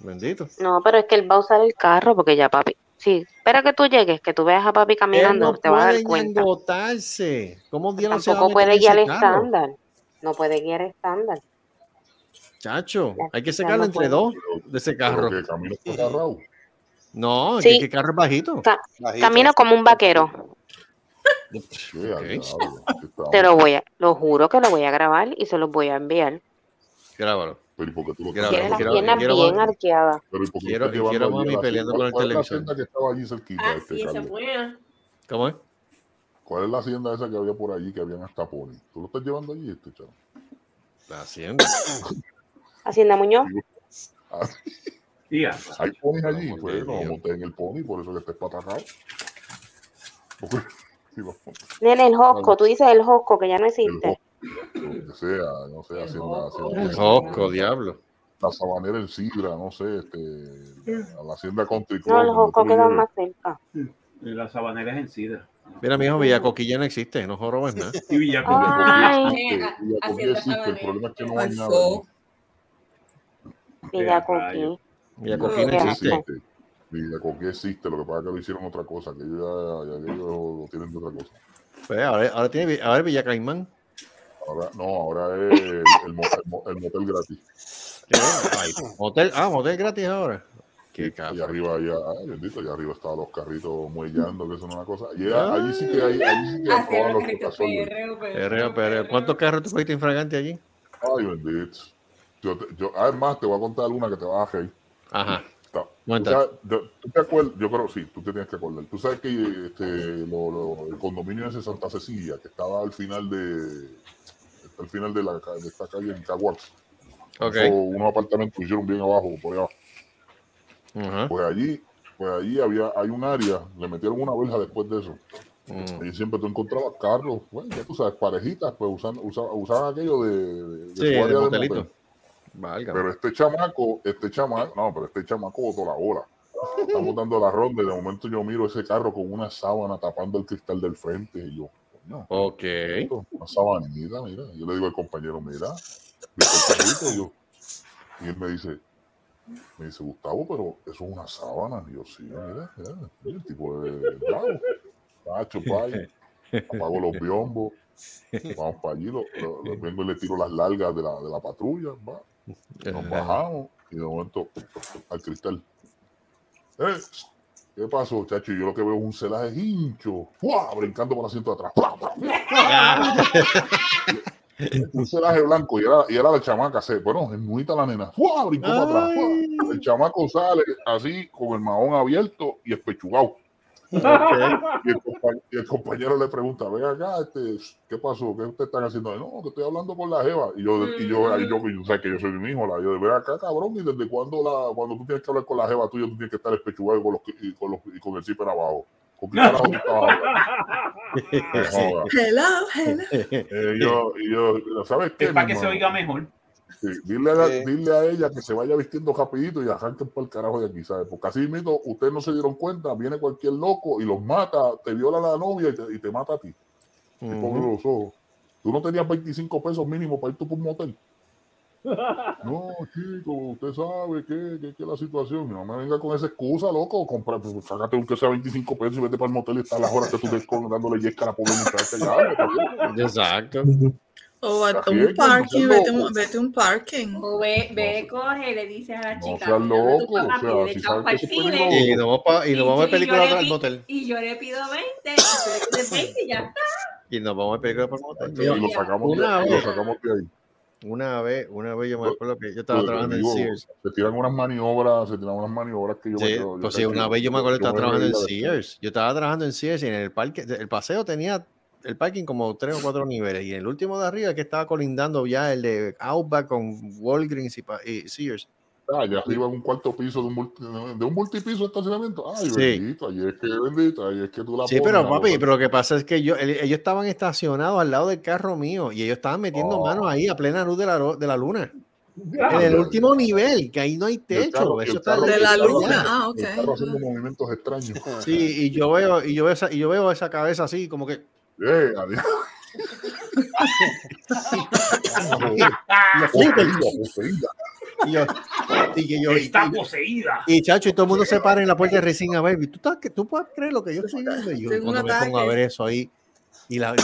bendito. No, pero es que él va a usar el carro porque ya papi. Sí, espera que tú llegues, que tú veas a papi Él caminando, no te vas a dar cuenta. engotarse. ¿Cómo diablos se va Tampoco puede guiar estándar. No puede guiar estándar. Chacho, Ya- hay que sacarlo no entre puede. dos de ese carro. Camino. No, Sí. que, que carro es bajito. Ca- Bajito. camina como un vaquero. Te lo voy a, lo juro que lo voy a grabar y se los voy a enviar. Grábalo. Pero ¿y por qué tú lo Quiero- quiero- quiero- bien arqueadas. Pero ¿y por qué Quiero- quiero a mami la peleando con el ¿Cuál es la televisor. hacienda que estaba allí cerquita? Ah, este, sí, esa. ¿Cómo es? ¿Cuál es la hacienda esa que había por allí que habían hasta pony? ¿Tú lo estás llevando allí, este chavo? La hacienda. Hacienda Muñoz. Ah, Tía, Hay ponis allí, No, pues no monté en el pony, por eso que estés no, Nene, el Josco, tú dices el Josco que ya no el existe. Lo que sea, no sé, hacienda, hacienda, El Josco, diablo. la sabanera en Sidra, no sé, este, a la hacienda Country Club. No, el donde Josco tú lo queda lleves. más cerca. las sabaneras en Sidra. Mira, mi hijo, Villacoquilla no existe, no jorobes nada. Y Villacoque. Ay, Existe, Villacoquilla existe, el problema es que no hay Ay, nada. Villacoquilla no Qué existe. Villacoquilla existe, lo que pasa es que lo hicieron otra cosa, que ellos ya, ya- ellos lo tienen de otra cosa. Pues ahora, ahora tiene ahora es Villa Caimán. Ahora, no, ahora es el, el, mo- el mo- el motel gratis. Motel, ah, motel gratis ahora. Qué Y arriba, allá, ay, bendito, allá arriba estaban los carritos muellando, que eso no es una cosa. Y a- allí sí que hay, allí sí que aprobaban los Perreo, perreo. ¿Cuántos carros tú fuiste infragante allí? Ay, bendito. Yo, te- yo, además, te voy a contar alguna que te va a reír. Ajá. Está. ¿Tú, sabes- ¿Tú te acuerdas? Yo creo sí, tú te tienes que acordar. Tú sabes que este, lo- lo- el condominio ese de Santa Cecilia, que estaba al final de al final de, la, de esta calle en Caguas. Ok. unos apartamentos hicieron bien abajo, por allá. Pues allí, pues allí había, hay un área, le metieron una verja después de eso. Mm. Y siempre tú encontrabas carros, bueno, ya tú sabes, parejitas, pues usan, usaban, usaban aquello de, de, de Sí, de. Pero este chamaco, este chamaco, no, pero este chamaco botó la bola. Estamos dando la ronda y de momento yo miro ese carro con una sábana tapando el cristal del frente y yo, coño, Ok. una sabanita, mira. Yo le digo al compañero, mira, yo, y él me dice, me dice, Gustavo, pero eso es una sábana. Y yo, sí, mira, mira, el tipo de bravo. Vaya. Apago los biombos. Vamos para allí, lo, lo- lo- vengo y le tiro las largas de la, de la patrulla. Va. Nos bajamos y de momento al cristal. Eh, ¿Qué pasó, chacho? Yo lo que veo es un celaje hincho, ¡fua! brincando por el asiento de atrás. ¡Fua! ¡fua! un celaje blanco y era, y era la chamaca, se, bueno, es nuita la nena, ¡fua! brincó para atrás, el chamaco sale así con el mahón abierto y espechugado. Y, el y el compañero le pregunta, ven acá, este, ¿qué pasó? ¿Qué ustedes están haciendo? No, que estoy hablando con la jeva. Y yo, y yo, ahí yo, yo sé que yo soy mi hijo, la yo de ver acá, cabrón, y desde cuándo la, cuando tú tienes que hablar con la jeva tuya, tú tienes que estar espechugado y con, los, y con, los, y con el zipper abajo. ¿Con qué carajo tú estabas hablando? Hello, hello. Eh, yo, y yo, ¿sabes qué? Es para que se oiga mejor. Sí, dile, a, dile a ella que se vaya vistiendo rapidito y arranquen por el carajo de aquí, ¿sabes? Porque así mismo ustedes no se dieron cuenta, viene cualquier loco y los mata, te viola la novia y te, y te mata a ti. Y ponle los ojos. Tú no tenías 25 pesos mínimo para ir tú por un motel. No, chico, usted sabe que, que, que la situación. No me venga con esa excusa, loco. Compra, pues, sácate un que sea 25 pesos y vete para el motel y está a las horas que tú estés con- dándole yesca a la pobre muchacha. Ya. Exacto. O a un no parking, vete, loco. un- vete un parking. O ve, ve, coge, le dices a la No chica. seas "Mira, loco, tu papá o sea, si sabes que cine". Y nos vamos, pa- y nos vamos a ver yo película al motel. Y yo le pido 20, y tú le pides 20 y ya está. Y nos vamos a ver película por el motel. Y lo sacamos, de, Una y lo vez, sacamos de ahí. una vez, una vez yo me acuerdo que yo estaba Yo trabajando en Sears. Se tiran unas maniobras, se tiran unas maniobras que yo me Sí, yo pues sí, una yo- vez yo me acuerdo que yo estaba trabajando en. Sears. Yo estaba trabajando en Sears y en el parque, el paseo tenía el parking como tres o cuatro niveles. Y en el último de arriba que estaba colindando ya el de Outback con Walgreens y, y Sears. Ah, allá arriba en un cuarto piso de un, multi- de un multipiso de estacionamiento. Ay, Sí. bendito, ahí es que bendito, ahí es que tú la Sí, pones, pero papi, boca. pero lo que pasa es que yo, el- ellos estaban estacionados al lado del carro mío y ellos estaban metiendo Oh. manos ahí a plena luz de la, de la luna. Ah, En el ya, último nivel, que ahí no hay techo. carro- eso está carro- De la luna, haciendo- ah, ok. haciendo movimientos extraños. Sí, y yo veo, y yo veo esa, y yo veo esa cabeza así, como que. Eh, adiós. yo, yo, que yo, Está y- poseída. y, chacho, y todo el mundo se para en la puerta de Racing a ver, ¿y ¿tú, estás, tú puedes creer lo que yo estoy viendo? Y yo Tengo un cuando me pongo a ver eso ahí, y, la, que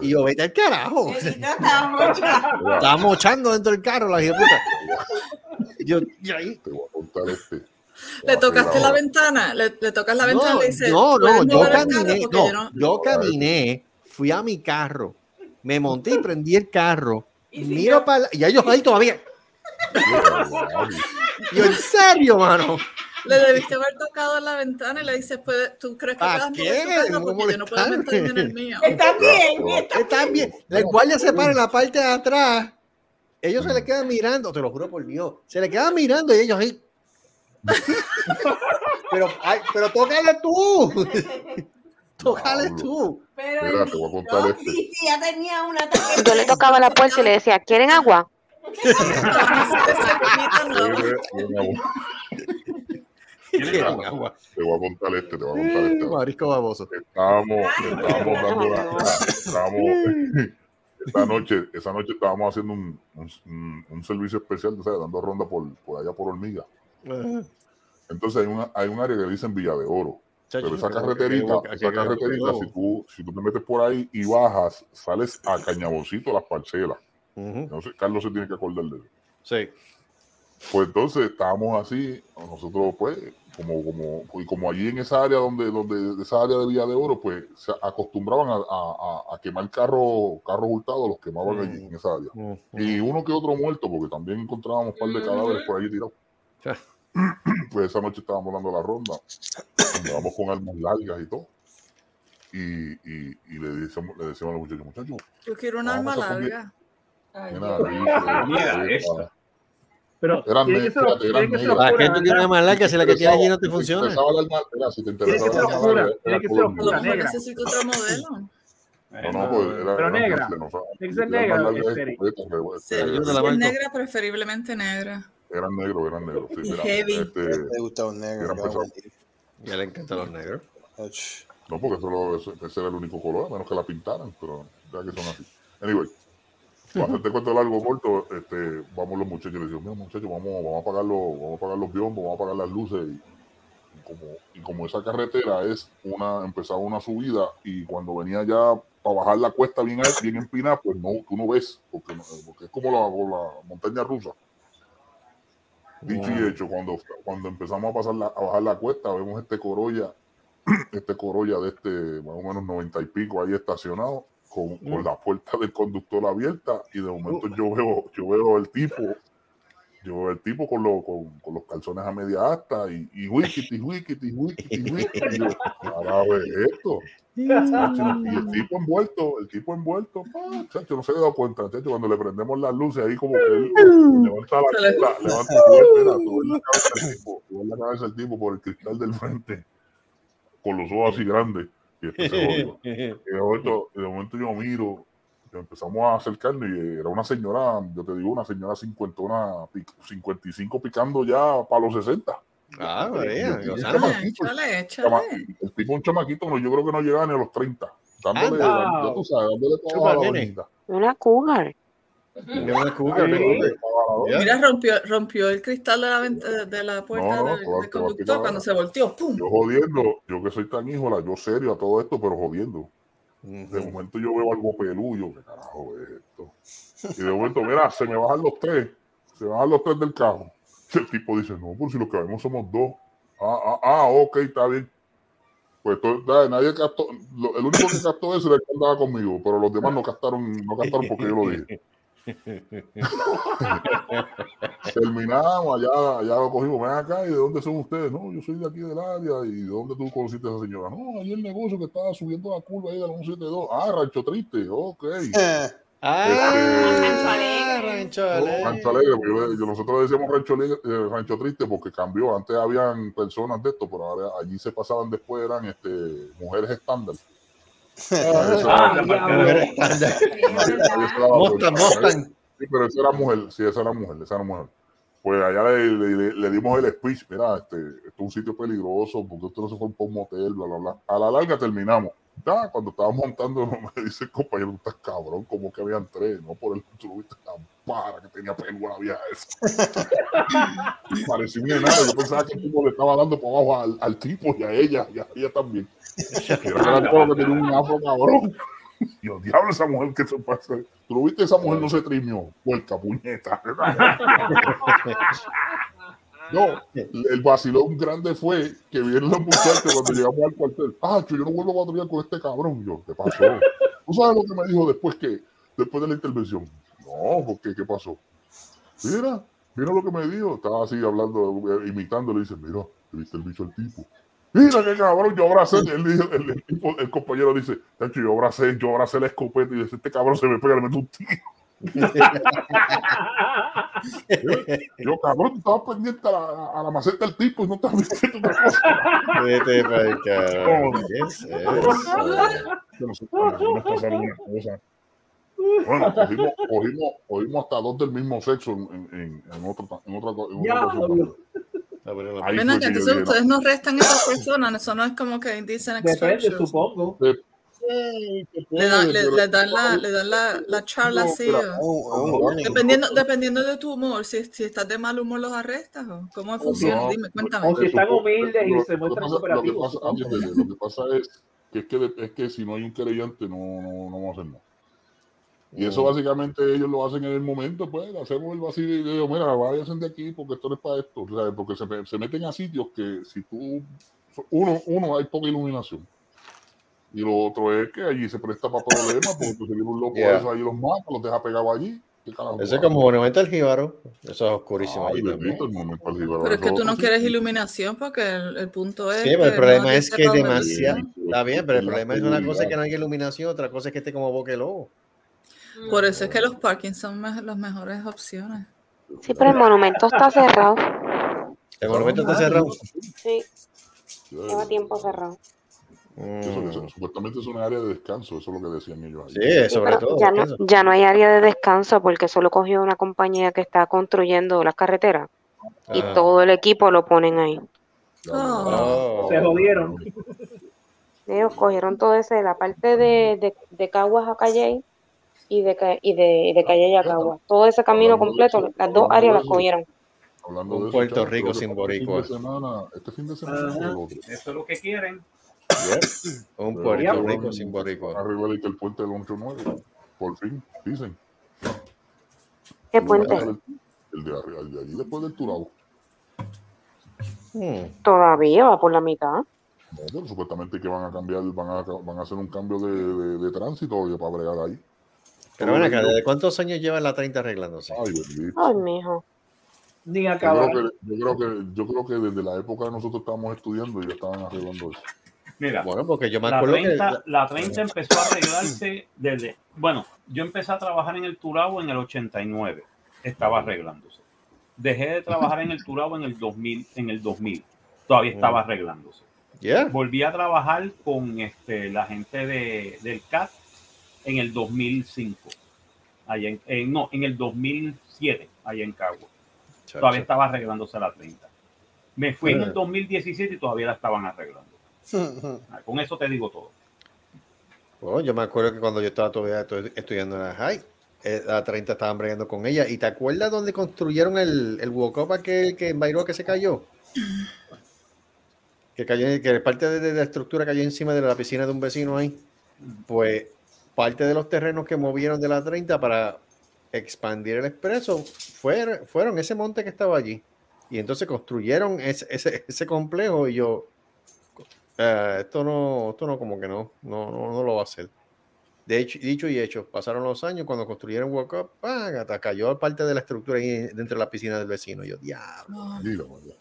y yo, vete al carajo. Mucha. Estaba mochando dentro del carro, la hija puta. Yo, y ahí. Te voy a contar este. Le tocaste la ventana, le, le tocas la ventana No, y le dices, no, no, "¿Puedes yo mover el carro?" caminé, no, yo no- yo caminé, fui a mi carro, me monté y prendí el carro, miro para la- y ellos ahí todavía. Yo, en serio, mano. Le debiste haber tocado en la ventana y le dices, "¿Puedes- ¿tú crees que ¿Para qué? No Porque yo no puedo meterme en el mío. Está bien. Está bien. El guardia se para en la parte de atrás. Ellos se le quedan mirando, te lo juro por Dios. Se le quedan mirando y ellos ahí. pero, ay, pero tócale tú. tócale tú. Pero Mira, te voy a contar no, este. sí, sí, ya tenía un ataque. Yo le tocaba la puerta y le decía, ¿quieren agua? Te voy a contar este, te voy a contar este. Marisco baboso. Estábamos, estábamos dando la, estábamos, esta noche, esa noche estábamos haciendo un, un, un servicio especial, dando ronda por, por allá por Hormiga. Entonces hay, una, hay un área que le dicen Villa de Oro. Pero esa carreterita, esa carreterita, si tú, si tú te metes por ahí y bajas, sales a Cañaboncito, las parcelas. Sé, Carlos se tiene que acordar de eso. Sí. Pues entonces estábamos así, nosotros pues, como, como, y como allí en esa área donde, donde, esa área de Villa de Oro, pues se acostumbraban a, a, a quemar carros carros hurtados, los quemaban allí en esa área. Y uno que otro muerto, porque también encontrábamos un par de cadáveres por allí tirados. Pues esa noche estábamos dando la ronda, andábamos con armas largas y todo. Y, y, y le, decíamos, le decíamos a los muchachos, muchachos, Yo quiero un arma larga. Mira, Mira, ahí, esta. Pero Eran tiene que negras, ser, eran tiene que ser negras. ¿Para qué oscura, tú quieres una más larga si la que tiene allí no te funciona? si te Tiene que ser oscura, tiene que ser oscura, necesito otro modelo. No, no, pues era, Pero negra. Tiene que ser negra, negra, preferiblemente negra. Eran negros, eran negros. Sí, mira, heavy. este, Me gusta un negro. eran qué pesados. bonito. Ya le encantan los negros. No, porque eso, lo- eso- ese era el único color, a menos que la pintaran, pero ya que son así. Anyway, para hacerte cuento largo corto, este, vamos los muchachos y les digo, mira muchachos, vamos, vamos a apagar los, vamos a apagar los biombos, vamos a apagar las luces y, y como, y como esa carretera es una, empezaba una subida y cuando venía ya para bajar la cuesta bien, bien empinada, pues no, tú no ves, porque, no- porque es como la, la montaña rusa. Dicho y hecho, cuando, cuando empezamos a pasar la- a bajar la cuesta, vemos este Corolla, este Corolla de este más o menos noventa y pico ahí estacionado, con, con la puerta del conductor abierta y de momento yo veo, yo veo el tipo, yo veo el tipo con, lo- con, con los calzones a media asta y, y wikiti, wikiti, wikiti, wikiti. Y yo, carajo, es esto. El tipo envuelto, el tipo envuelto, ah, chacho, no se había dado cuenta, chacho, cuando le prendemos las luces ahí como que él levanta la, Se le- la- levanta la cabeza tipo, la cabeza del tipo por el cristal del frente, con los ojos así grandes, y después se jodió. Y de momento, y de momento yo miro, empezamos a acercarnos y era una señora, yo te digo, una señora cincuentona, pic- 55 picando ya para los 60. Ah, María, Y un gozando. chamaquito, Échale, el tipo un chamaquito, no, yo creo que no llegaba ni a los 30. Dándole, tú sabes, dándole Chupa, toda la. Una cougar. Una. Mira, rompió, rompió el cristal de la, venta- de la puerta No, no, del, conductor cuando se volteó. ¡Pum! Yo jodiendo, yo que soy tan híjola, yo serio a todo esto, pero jodiendo. De momento yo veo algo peludo, ¿qué carajo es esto? Y de momento, mira, se me bajan los tres, se me bajan los tres del carro. Y el tipo dice, no, pues si lo que vemos somos dos. Ah, ah, ah, ok, está bien. Pues to- nada, nadie captó, lo- el único que captó eso era el que andaba conmigo, pero los demás no captaron, no captaron porque yo lo dije. Terminamos, allá, allá lo cogimos, ven acá, ¿y de dónde son ustedes? No, yo soy de aquí del área, ¿y de dónde tú conociste a esa señora? No, ahí el negocio que estaba subiendo la curva ahí de la 172. Ah, Rancho Triste, ok. Ah, Rancho Alegre. Rancho Alegre, porque nosotros decíamos Rancho, Alegre- eh, Rancho Triste porque cambió. Antes habían personas de esto, pero ahora allí se pasaban después, eran este, mujeres estándar. Ah. Mustang. Sí, pero esa era mujer, sí, esa era mujer, esa era mujer. Pues allá le, le- le- le dimos el speech, mira, este, esto es un sitio peligroso, porque usted no se fue para un motel, bla, bla, bla. A la larga terminamos. Ya, cuando estábamos montando, me dice el compañero, estás cabrón, como que habían tres, no por el tú no viste la para que tenía pelo la vieja esa. Parecía un enano, yo pensaba que el tipo le estaba dando para abajo al, al tipo y a ella, y a ella también. Era todo que tenía un afro cabrón. Dios, diablo, esa mujer que se pasa. ¿Tú lo viste? Esa mujer no se trimió. Puerca, puñeta. No, el vacilón grande fue que vieron los muchachos cuando llegamos al cuartel. Ah, yo no vuelvo a patrullar con este cabrón. Yo, ¿qué pasó? ¿Tú sabes lo que me dijo después que después de la intervención? No, ¿por qué? ¿Qué pasó? Mira, mira lo que me dijo. Estaba así hablando, eh, imitando. Le dice, mira, ¿te viste el bicho al tipo? Mira qué cabrón, yo abracé. El, el, el el compañero dice, "Tacho, yo abracé, yo abracé la escopeta y dice, este cabrón se me pega, le meto un tiro. Yo, cabrón, tú estabas pendiente a la, a la maceta del tipo y no estabas viendo otra cosa. Vete pa'l carajo. No. ¿Qué es eso? Nos pasaron una cosa. Bueno, cogimos, cogimos, cogimos hasta dos del mismo sexo en, en, en, en otra, en otra, en otra Diablo. Ahí Ven acá, que yo entonces ustedes no restan esas personas, eso no es como que dicen Depende, supongo. no, Le dan, le, le dan la, le dan la, la charla No, así. pero- o- un warning. dependiendo, dependiendo de tu humor, si, si estás de mal humor los arrestas o cómo funciona, No, dime, cuéntame. O si están humildes y Lo- se muestran pasa- Lo que cooperativos. pasa, lo que pasa es que, es que, es que si no hay un querellante, no, no, no vamos a hacer nada. Y eso básicamente ellos lo hacen en el momento, pues hacemos el vacío y digo, mira, váyanse de aquí porque esto no es para esto, ¿sabes? porque se, se meten a sitios que si tú, uno, uno hay poca iluminación. Y lo otro es que allí se presta para problemas, porque tú viene un loco Yeah. eso ahí los mata, los deja pegados allí. Ese es como Monumento al Jíbaro. Eso es oscurísimo Ay, bendito jíbaro, Pero es que tú no quieres iluminación porque el, el punto es. Sí, pero el problema es que es demasiado. Está bien, pero el problema es una cosa es que no hay iluminación, otra cosa es que esté como boque lobo. Por eso es que los parkings son me- las mejores opciones. Sí, pero el monumento está cerrado. El monumento está cerrado. Sí, lleva tiempo cerrado. Eso, eso, supuestamente es una área de descanso, eso es lo que decían ellos ahí. Sí, sobre Pero todo. ya no, ya no hay área de descanso porque solo cogió una compañía que está construyendo las carreteras y Ah. todo el equipo lo ponen ahí. Oh. Se jodieron. Ellos cogieron todo ese, la parte de, de, de Caguas a Calle y de, y de, y de Calle a Caguas. Todo ese camino completo, las dos áreas las cogieron. Hablando Un de eso, Puerto Rico sin este fin de boricua. semana- Este fin de semana otro. Eso es lo que quieren. Un Pero Puerto ya, Rico bueno, sin boricua. Arriba de que el puente del 8-9. Por fin, dicen. ¿Qué puente? del- El de, arriba, el de allí después del Turabo. Hmm. Todavía va por la mitad. No, pero supuestamente que van a cambiar, van a, van a hacer un cambio de, de, de tránsito oye, para bregar ahí. Pero ven acá, ¿desde cuántos años lleva la 30 arreglándose? Ay, bendito. Ay, mijo. Ni Yo acabar. creo, que, yo, creo que, yo creo que desde la época que nosotros estábamos estudiando ya estaban arreglando eso. Mira, Bueno, porque yo me la acuerdo 30, que. la 30 empezó a arreglarse desde. Bueno, yo empecé a trabajar en el Turabo en el 89. Estaba arreglándose. Dejé de trabajar en el Turabo en el 2000. En el 2000 todavía estaba arreglándose. Yeah. Volví a trabajar con este, la gente de, del CAT en el 2005. Allá en, eh, no, en el 2007, allá en Cagua. Todavía estaba arreglándose la 30. Me fui en el 2017 y todavía la estaban arreglando. Con eso te digo todo. Bueno, yo me acuerdo que cuando yo estaba todavía estu- estudiando en la high, eh, la 30 estaban bregando con ella. ¿Y te acuerdas dónde construyeron el, el walk-up aquel que en Bairoa que se cayó? Que cayó, que parte de, la estructura cayó encima de la piscina de un vecino ahí. Pues parte de los terrenos que movieron de la 30 para expandir el expreso fue- fueron ese monte que estaba allí. Y entonces construyeron ese, ese, ese complejo y yo, eh, esto no, esto no como que no, no, no, no lo va a hacer. De hecho, dicho y hecho, pasaron los años cuando construyeron Walk Up, hasta cayó parte de la estructura ahí dentro de la piscina del vecino. Yo, diablo. Vaya.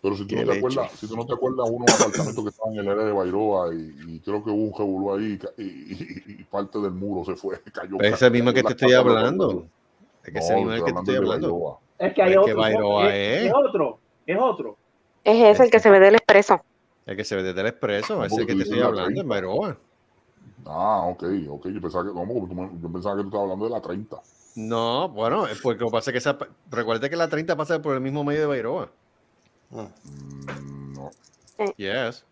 Pero si tú, no te acuerdas, si tú no te acuerdas, unos apartamentos que estaban en el área de Bairoa y, y creo que hubo un revolú ahí y y, y- parte del muro se fue, cayó. Pero ese mismo que te estoy hablando. Es que ese mismo es el que te estoy hablando. Es que hay Es que otro. Bairoa es, es. es otro. Es otro. Es ese el que se ve del expreso. El que se ve desde el expreso, ese es porque el que te dices estoy la hablando, en 30. Bairoa. Ah, ok, ok. Yo pensaba que, no, yo pensaba que tú estabas hablando de la 30. No, bueno, es porque lo que pasa es que esa, recuerda que la 30 pasa por el mismo medio de Bairoa. Mm, no. Yes.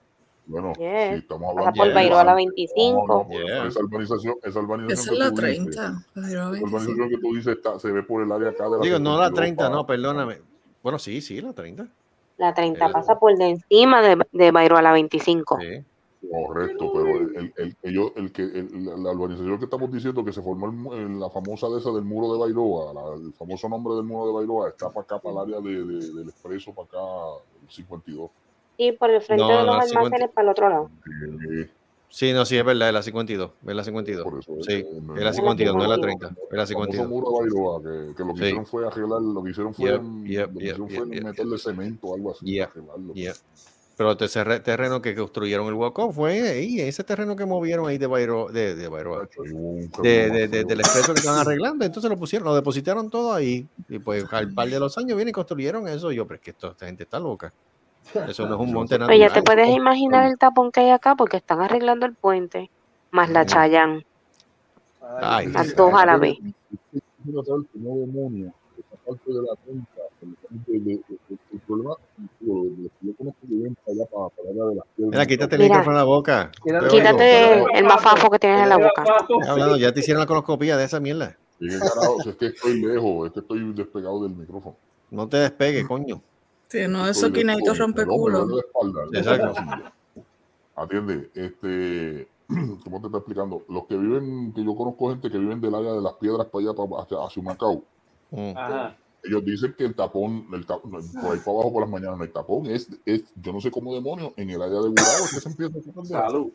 Bueno, Yes. sí, estamos Pasa hablando por de Bairoa la No, 25. no, pero esa urbanización, esa urbanización Esa es la tú dices, 30. Bairoa esa 25. urbanización que tú dices está, se ve por el área acá de la Digo, no la 72 30, para- no, perdóname. Bueno, sí, sí, la 30. La 30 El- pasa por de encima de, de Bairoa a la 25. Sí. Correcto, pero el, el, el, ellos- el que, el- la- urbanización que estamos diciendo que se formó en la famosa de esa del muro de Bairoa, la- el famoso nombre del muro de Bairoa, está para acá, para el área de, de- del expreso, para acá, el 52. Y por el frente No, de los el 50. almacenes para el otro lado. Eh, Sí, no, sí, es verdad, es la 52. Es la 52. Por eso, Sí, eh, es la 52, no es la 30. Es la el famoso 52. muro de Bairoa, que, que lo que Sí. hicieron fue arreglar, lo que hicieron fue, yep, lo que hicieron yep, fue meterle cemento o algo así. Yeah. Pero el terreno que construyeron el Walk fue ahí, ese terreno que movieron ahí de Bairoa, de, de Bairoa, de, de- de- del expreso que estaban arreglando, entonces lo pusieron, lo depositaron todo ahí. Y pues al par de los años vienen y construyeron eso. Y yo, pero es que esto- esta gente está loca. Eso no es un monte Pues ya te natural. puedes imaginar el tapón que hay acá porque están arreglando el puente. Más la Chayán. Ay, Las dos a la vez. Quiero saber que no demonio, esa parte de la 30, el, problema, yo conozco que para allá, para, de las piedras. Mira, quítate el Mira. micrófono de la boca. Te. Quítate el mafafo que tienes en la boca. Hablando, ya te hicieron la coloscopía de esa mierda. Es que estoy lejos, es que estoy despegado del micrófono. No te despegues, coño. Sí, no, eso el hombre, culo. Exacto. Atiende, este, ¿cómo te está explicando? Los que viven, que yo conozco gente que viven del área de las piedras para allá, para, hacia, hacia Macao. Mm. Ajá. Ellos dicen que el tapón, el tap- por ahí para abajo por las mañanas, no hay tapón, es, es, yo no sé cómo demonios, en el área de Gurabo es que se empieza a hacer Salud.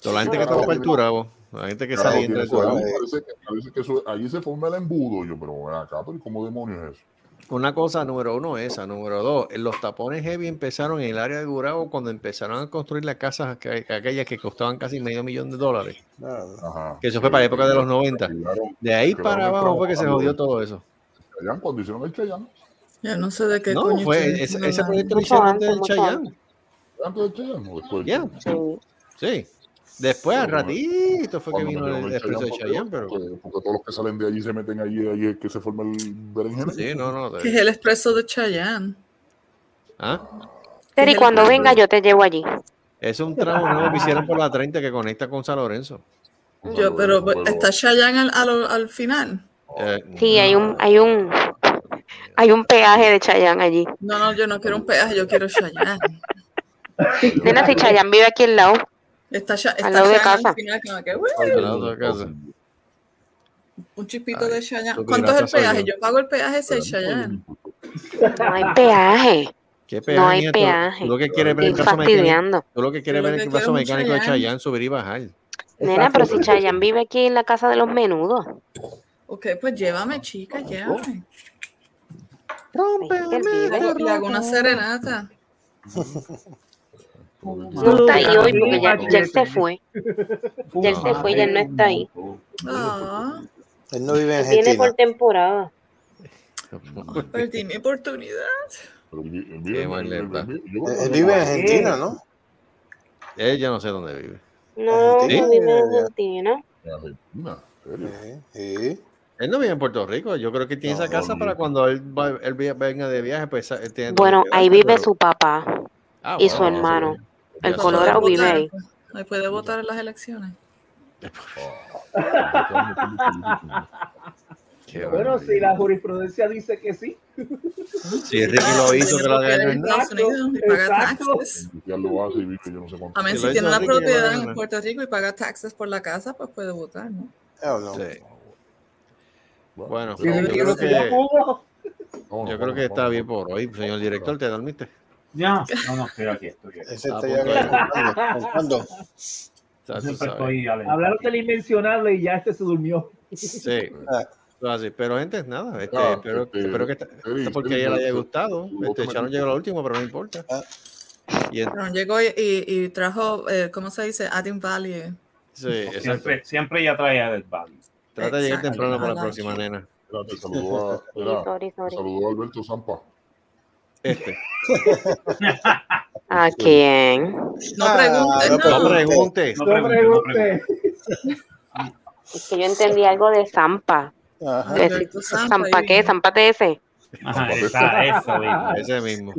Toda la gente que está por el Turabo, la gente que Carajo, sale y entra tiene al eso Turabo. ahí, parece, que, parece que eso, allí se forma el embudo. Yo, pero acá, pero ¿y ¿cómo demonios es eso? Una cosa, número uno, esa. Número dos, los tapones heavy empezaron en el área de Gurabo cuando empezaron a construir las casas aqu- aquellas que costaban casi medio millón de dólares. Ajá. Que eso fue para la época de los 90. Arreglaron- De ahí para abajo fue que se jodió todo eso. Chayán, cuando hicieron el Chayán, Ya no sé de qué No, coño fue ese, ese proyecto lo hicieron antes del Chayán. antes del Chayán o después del Ya? Sí. Después, al ratito fue que vino el el expreso de Chayán, Chayán, pero... porque, porque todos los que salen de allí se meten allí, allí es que se forma el berenjena. Sí, no, no. Que es el expreso de Chayanne. ¿Ah? Terry, cuando venga yo te llevo allí. Es un tramo nuevo que hicieron por la 30 que conecta con San Lorenzo. Yo, pero está Chayanne al, al, al final. Eh, Sí, hay un, hay un, hay un peaje de Chayán allí. No, no, yo no quiero un peaje, yo quiero Chayanne. Nena, si Chayán vive aquí al lado. Está, Cha- está Al lado de casa. al final, al lado de casa. un chispito de Chayanne. tu ¿Cuánto es el peaje? yo. Yo pago el peaje hay Chayanne. No hay peaje. Qué No hay peaje, tú- peaje. Tú lo que quieres ver el brazo mecánico. Tú lo que quieres ver el un mecánico de Chayanne. Chayanne subir y bajar. Nena, pero si Chayanne vive aquí en la casa de los menudos. Ok, pues llévame, chica, llévame. Rompe le hago una serenata. No está ahí hoy porque ya, ya él se fue. Ya él se fue, ya él no está ahí. Ah, Él no vive en Argentina. por temporada. perdí mi oportunidad. Él vive en Argentina, ¿no? Él ya no sé dónde vive. No, ¿Sí? no vive en Argentina. Sí. Él no vive en Puerto Rico. Yo creo que tiene esa casa para cuando él, va- él venga de viaje, pues él tiene Bueno, ahí vive pero- su papá Ah, y bueno, su hermano. El Ya Colorado vive ahí. Puede votar en las elecciones. Bueno, si la jurisprudencia dice que sí. Si Ricky lo hizo, que lo haga en. Estados Unidos y paga Exacto. taxes. Ya lo hace y vi que yo no sé cuánto. A mí, Si tiene una propiedad en. Puerto Rico y paga taxes por la casa, pues puede votar, ¿no? Oh. Sí. Bueno, yo creo que, yo creo que está bien por hoy, señor director. ¿Te dormiste? Ya, no, no, estoy aquí, estoy aquí. Ese Ah, está ya. Ya alentado. Hablaron del inmencionable y ya este se durmió. Sí. Ah. Así. Pero gente, nada. Este, Ah, espero, este, espero que esta, esta porque Eri, ella le haya gustado. Este, metiste. llegó al último, pero no importa. Ah. Y llegó y, y- y trajo, eh, ¿cómo se dice? Adding value. sí. Siempre, siempre ella trae a del value. Trata de llegar temprano para la próxima, nena. Espérate, saludó a, Sí, espera, sorry, sorry. saludó a Alberto Zampa. Este. ¿A quién? No Ah, preguntes, no no. No preguntes. No. Es que yo entendí algo de Zampa. Ajá. Alberto Zampa, ¿Zampa y- qué? ¿Zampa TS? Ajá, esa, eso mismo. Ese mismo.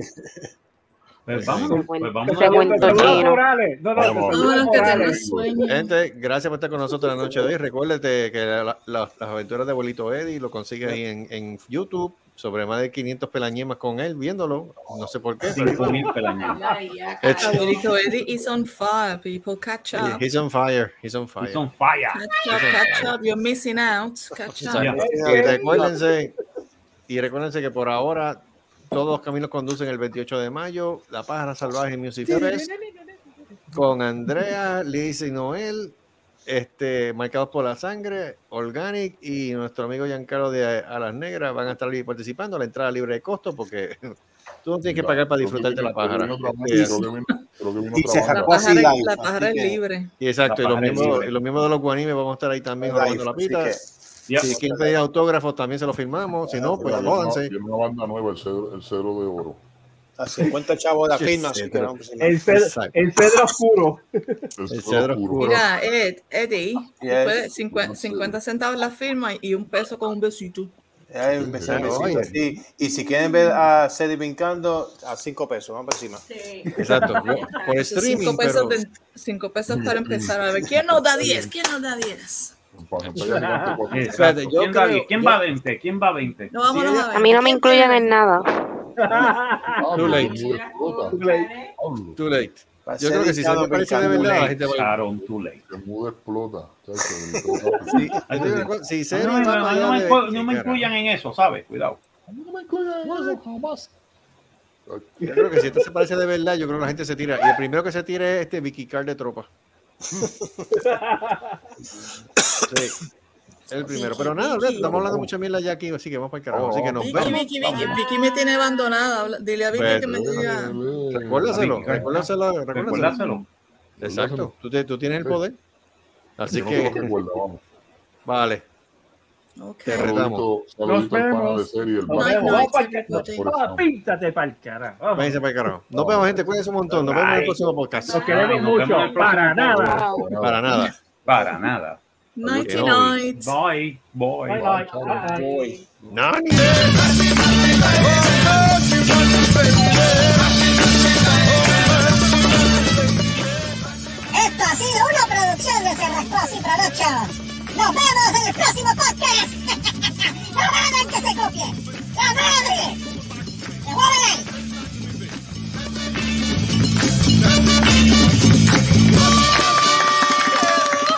Pues Ese vamos, mismo. pues vamos. Gente, gracias por estar con nosotros la noche de hoy. Recuérdate que la- la- las aventuras de Abuelito Eddie lo consigues ahí en, en YouTube. Sobre más de 500 pelañemas con él viéndolo. No sé por qué. pero- cinco mil pelañas. It's- Abuelito Eddie is on fire, people. Catch up. He's on fire. He's on fire. It's on fire. Catch up, catch up. You're missing out. Catch up. Y recuérdense, y recuérdense que por ahora todos los caminos conducen el 28 de mayo. La Pájara Salvaje Music Fest con Andrea, Liz y Noel, este, marcados por la sangre, Organic y nuestro amigo Giancarlo de Alas Negras van a estar ahí participando. La entrada libre de costo porque tú no tienes que pagar para disfrutar de la pájara. Y se La sacó así pájara, live. la pájara es libre. y exacto, y La los y los miembros de los guanimes vamos a estar ahí también robando la pita. Yep. Si quieren pedir autógrafos, también se los firmamos. Si no, pues jódanse. viene una banda nueva, el cedro, el cedro de oro. A 50 chavos la Sí, firma, sí. El cedro, el cedro oscuro. El, cedro oscuro. Mira, Ed, Eddie, Y él- puede 50, 50 centavos la firma y un peso con un besito. A Claro, decir oye. así. Y si quieren ver a Cedi brincando, a 5 pesos, vamos por encima. Exacto. Por streaming, 5 pesos, pero de- cinco pesos para empezar a ver. ¿Quién nos da 10? ¿Quién nos da 10? Pantalla gigante, cuatro- Exacto. Espérate, yo ¿Quién, da creo- diez? ¿Quién yo- va a 20? ¿Quién va a 20? No, vámonos Sí, a ver. A mí no me ¿Quién incluyen en nada. Too late. explota. Too late. Yo creo que si te parece de verdad, la gente va a too late. explota. el- una cosa, Si No, me, incluyan en eso, ¿sabes? Cuidado. No me incluyan en eso, jamás. Yo creo que si esto se parece de verdad, yo creo que la gente se tira. Y el primero que se tire es este Vicky Car de tropa. Sí. El primero. Pero nada, estamos hablando mucha mierda ya aquí, así que vamos para el carajo. Así que nos Vicky, vemos. Vicky, Vicky, Vicky me tiene abandonada. Dile a Vicky que me diga. Recuérdaselo, recuérdaselo, recuérdaselo. Exacto. Tú, tienes el poder. Así que, vale. Te retamos. Nos vemos. Píntate para el carajo. Vamos. Váyanse para el carajo. Nos vemos, gente. Cuídense un montón. Nos vemos en el próximo podcast. Nos queremos nos mucho. Para nada. Para nada. Para nada. Nighty night. Bye. Bye. Bye. Esto ha sido una producción de y Productions. Nos vemos en el próximo podcast. no hagan que se copie. ¡La.